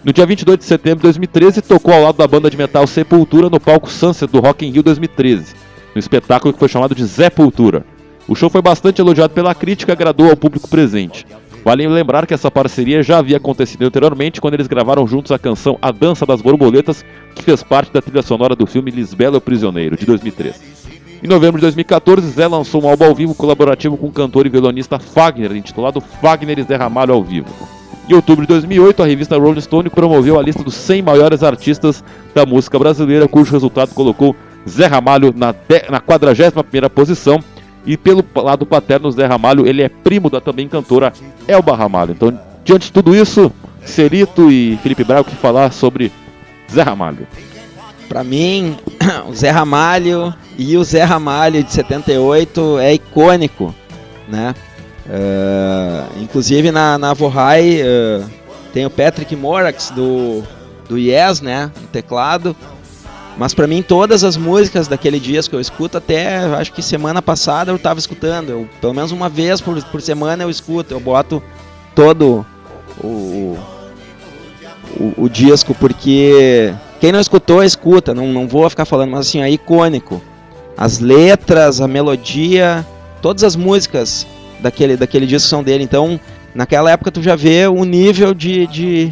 No dia 22 de setembro de 2013, tocou ao lado da banda de metal Sepultura no palco Sunset do Rock in Rio 2013, no espetáculo que foi chamado de Sepultura. O show foi bastante elogiado pela crítica e agradou ao público presente. Vale lembrar que essa parceria já havia acontecido anteriormente quando eles gravaram juntos a canção A Dança das Borboletas, que fez parte da trilha sonora do filme Lisbela o Prisioneiro, de 2003. Em novembro de 2014, Zé lançou um álbum ao vivo colaborativo com o cantor e violonista Fagner, intitulado Fagner e Zé Ramalho ao vivo. Em outubro de 2008, a revista Rolling Stone promoveu a lista dos 100 maiores artistas da música brasileira, cujo resultado colocou Zé Ramalho na, na 41ª posição. E pelo lado paterno, Zé Ramalho, ele é primo da também cantora Elba Ramalho. Então, diante de tudo isso, Cerito e Felipe Braga, o que falar sobre Zé Ramalho? Para mim, o Zé Ramalho e o Zé Ramalho de 78 é icônico, né? Uh, inclusive na, na Vohai uh, tem o Patrick Morax do, do Yes, né? No teclado. Mas para mim todas as músicas daquele que eu escuto, até acho que semana passada eu tava escutando. Eu, pelo menos uma vez por, por semana eu escuto, eu boto todo o, o, o disco, porque quem não escutou, escuta, não, não vou ficar falando, mas assim, é icônico. As letras, a melodia, todas as músicas daquele, daquele disco são dele. Então, naquela época tu já vê o nível de, de,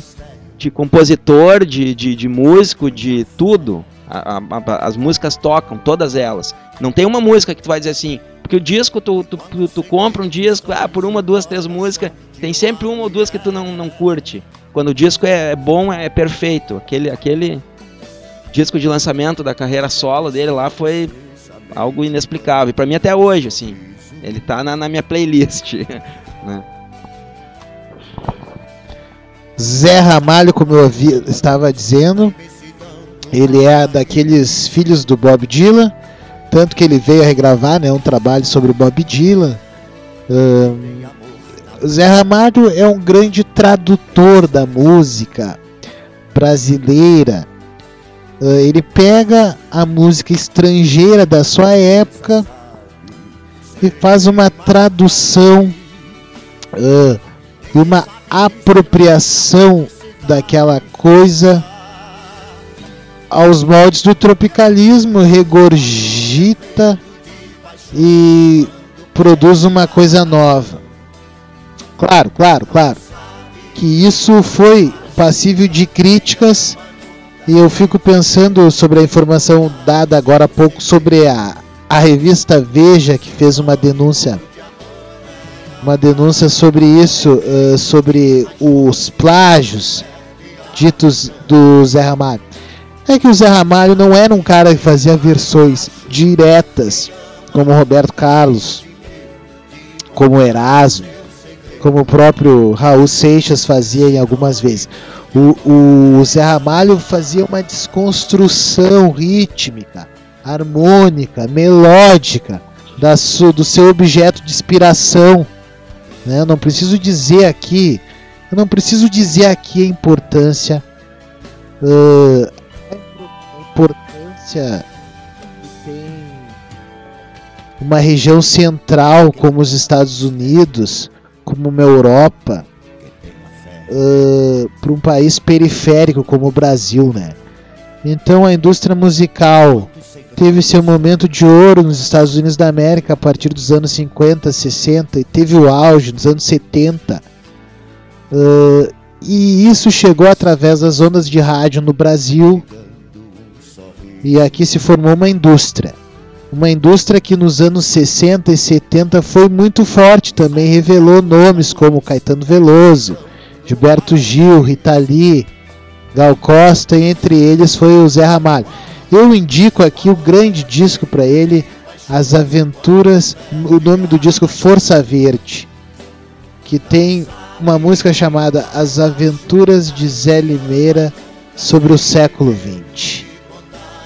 de compositor, de, de, de músico, de tudo. A, a, as músicas tocam, todas elas. Não tem uma música que tu vai dizer assim, porque o disco, tu, tu, tu, tu compra um disco, ah, por uma, duas, três músicas, tem sempre uma ou duas que tu não, não curte. Quando o disco é, é bom, é perfeito. Aquele, aquele, disco de lançamento da carreira solo dele lá foi algo inexplicável. Pra mim até hoje, assim, ele tá na, na minha playlist. né? Zé Ramalho, como eu estava dizendo, ele é daqueles filhos do Bob Dylan, tanto que ele veio a regravar né, um trabalho sobre o Bob Dylan. Um, Zé Ramalho é um grande tradutor da música brasileira Uh, ele pega a música estrangeira da sua época faz uma tradução uh, e uma apropriação daquela coisa aos moldes do tropicalismo, regurgita e produz uma coisa nova. Claro, claro, claro que isso foi passível de críticas e eu fico pensando sobre a informação dada agora há pouco sobre a, a revista Veja, que fez uma denúncia. Uma denúncia sobre isso, uh, sobre os plágios ditos do Zé Ramalho. É que o Zé Ramalho não era um cara que fazia versões diretas, como Roberto Carlos, como Erasmo, como o próprio Raul Seixas fazia em algumas vezes. O, o Zé Ramalho fazia uma desconstrução rítmica, harmônica, melódica da su, do seu objeto de inspiração. Né? Eu não preciso dizer aqui, eu não preciso dizer aqui a importância, uh, a importância que tem uma região central como os Estados Unidos, como uma Europa uh, para um país periférico como o Brasil, né? Então a indústria musical teve seu momento de ouro nos Estados Unidos da América a partir dos anos 50, 60 e teve o auge nos anos 70. Uh, e isso chegou através das ondas de rádio no Brasil. E aqui se formou uma indústria. Uma indústria que nos anos 60 e 70 foi muito forte também, revelou nomes como Caetano Veloso, Gilberto Gil, Rita Lee, Gal Costa, e entre eles foi o Zé Ramalho. Eu indico aqui o grande disco para ele, As Aventuras, o nome do disco Força Verde, que tem uma música chamada As Aventuras de Zé Limeira sobre o século XX.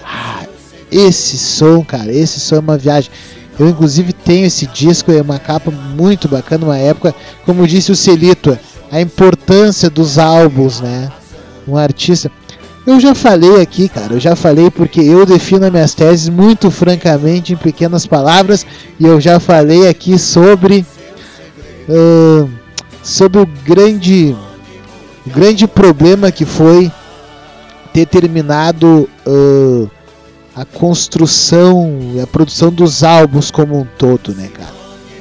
Ah, esse som, cara, esse som é uma viagem. Eu inclusive tenho esse disco, é uma capa muito bacana, uma época, como disse o Celito, a importância dos álbuns, né? Um artista. Eu já falei aqui, cara, eu já falei porque eu defino as minhas teses muito francamente em pequenas palavras e eu já falei aqui sobre uh, sobre o grande o grande problema que foi ter terminado uh, a construção e a produção dos álbuns como um todo, né, cara?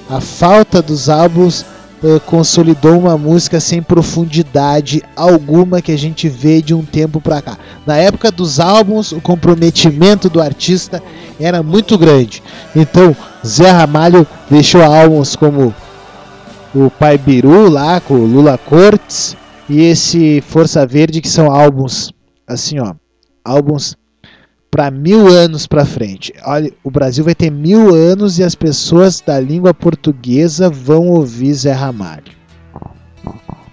A falta dos álbuns uh, consolidou uma música sem profundidade alguma que a gente vê de um tempo pra cá. Na época dos álbuns, o comprometimento do artista era muito grande. Então, Zé Ramalho deixou álbuns como o Pai Biru lá com o Lula Cortes e esse Força Verde que são álbuns assim ó, álbuns para mil anos para frente. Olha, o Brasil vai ter mil anos e as pessoas da língua portuguesa vão ouvir Zé Ramalho.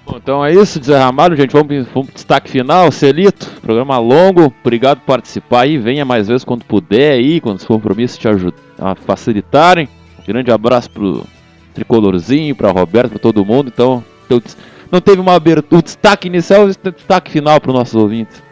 Bom, então é isso, Zé Ramalho, gente. Vamos, vamos pro destaque final, Celito. Programa longo, obrigado por participar aí. Venha mais vezes quando puder aí, quando os compromissos te ajudam a facilitarem. grande abraço pro Tricolorzinho, pra Roberto, pra todo mundo. Então, não teve uma abertura, o destaque inicial e o destaque final para os nossos ouvintes.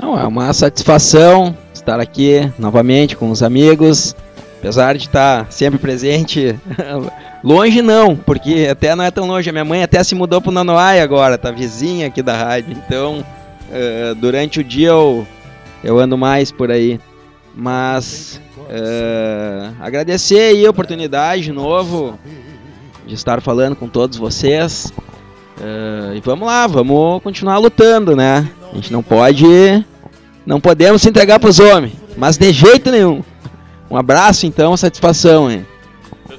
Não, é uma satisfação estar aqui novamente com os amigos. Apesar de estar sempre presente, longe não, porque até não é tão longe. A minha mãe até se mudou para Nanoai agora, tá vizinha aqui da rádio. Então, uh, durante o dia eu, eu ando mais por aí. Mas uh, agradecer aí a oportunidade de novo de estar falando com todos vocês. Uh, e vamos lá, vamos continuar lutando, né? A gente não pode. Não podemos se entregar para os homens, mas de jeito nenhum. Um abraço então, satisfação, hein?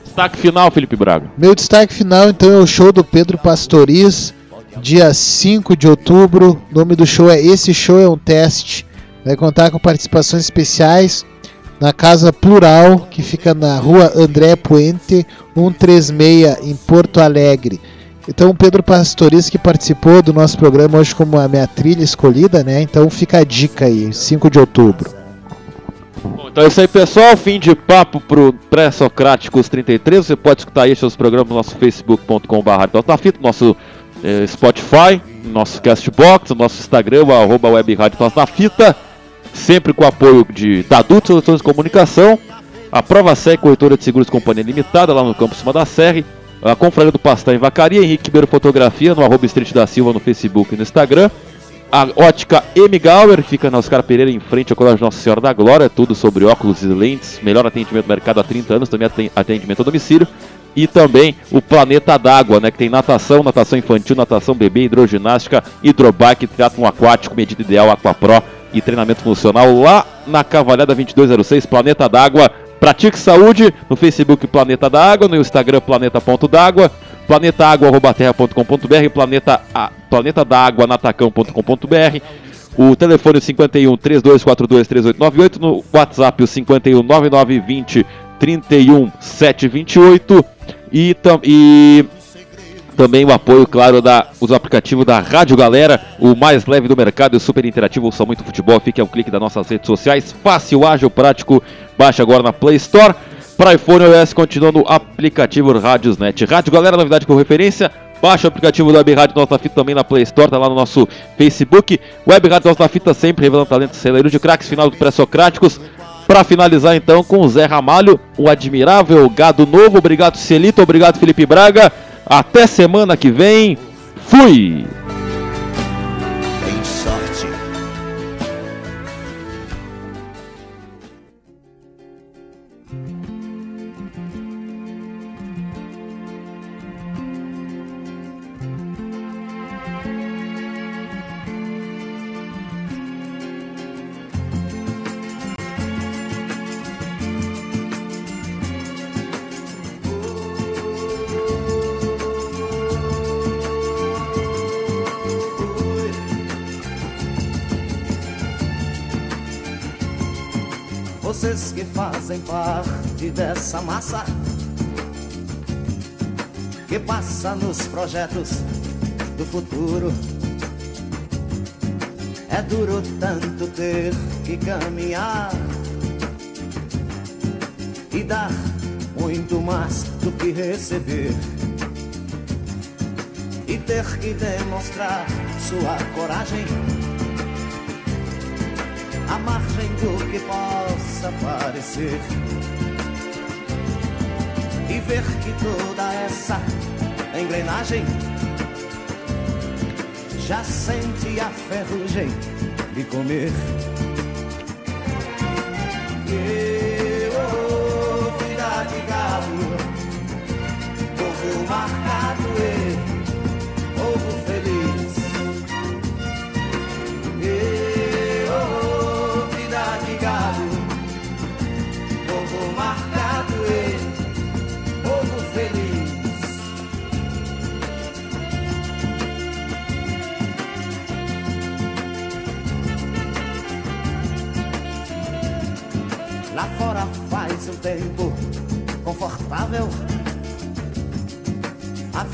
Destaque final, Felipe Braga. Meu destaque final então é o show do Pedro Pastoriz, dia 5 de outubro. O nome do show é Esse Show é um Teste. Vai contar com participações especiais na Casa Plural, que fica na rua André Puente, 136, em Porto Alegre. Então o Pedro Pastoriz que participou do nosso programa hoje como a minha trilha escolhida, né? Então fica a dica aí, 5 de outubro. Bom, então é isso aí, pessoal. Fim de papo pro Pré-Socráticos 33. Você pode escutar aí seus programas no nosso facebook.com.br no nosso eh, Spotify, nosso Castbox, nosso Instagram, arroba web rádio fita. Sempre com o apoio de, Adultos Soluções de Comunicação, a Prova Sec, corretora de seguros Companhia Limitada, lá no Campo Cima da Serra a Confraria do Pastel em Vacaria, Henrique Ribeiro Fotografia, no arroba Street da Silva no Facebook e no Instagram. A ótica M. Gauer, que fica na Oscar Pereira, em frente ao Colégio Nossa Senhora da Glória, tudo sobre óculos e lentes, melhor atendimento do mercado há 30 anos, também atendimento a domicílio. E também o Planeta d'Água, né, que tem natação, natação infantil, natação bebê, hidroginástica, hidrobike, triatlon aquático, medida ideal, aquapro e treinamento funcional lá na Cavalhada 2206, Planeta d'Água, Pratique Saúde no Facebook Planeta da Água, no Instagram planeta.d'água, planetaaguarrobaterra.com.br, planeta, planeta da água natacão.com.br, o telefone 51 3242 3898, no WhatsApp o 51 9920 31 728 e, e também o apoio, claro, da, os aplicativos da Rádio Galera, o mais leve do mercado e super interativo, são muito futebol. Fique a um clique das nossas redes sociais. Fácil, ágil, prático. Baixe agora na Play Store. Para iPhone e iOS, continua no aplicativo Rádiosnet. Rádio Galera, novidade com referência. Baixe o aplicativo do Web Rádio Nossa Fita também na Play Store, tá lá no nosso Facebook. Web Rádio Nossa Fita sempre revelando talentos celeiros de craques, final do pré-socráticos. Para finalizar então com o Zé Ramalho, o admirável gado novo. Obrigado Celito, obrigado Felipe Braga. Até semana que vem. Fui! E ver que toda essa engrenagem já sente a ferrugem de comer.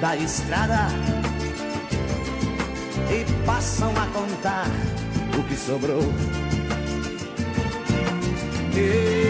da estrada e passam a contar o que sobrou. E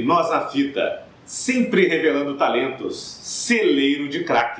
Nós na Fita, sempre revelando talentos, celeiro de craques.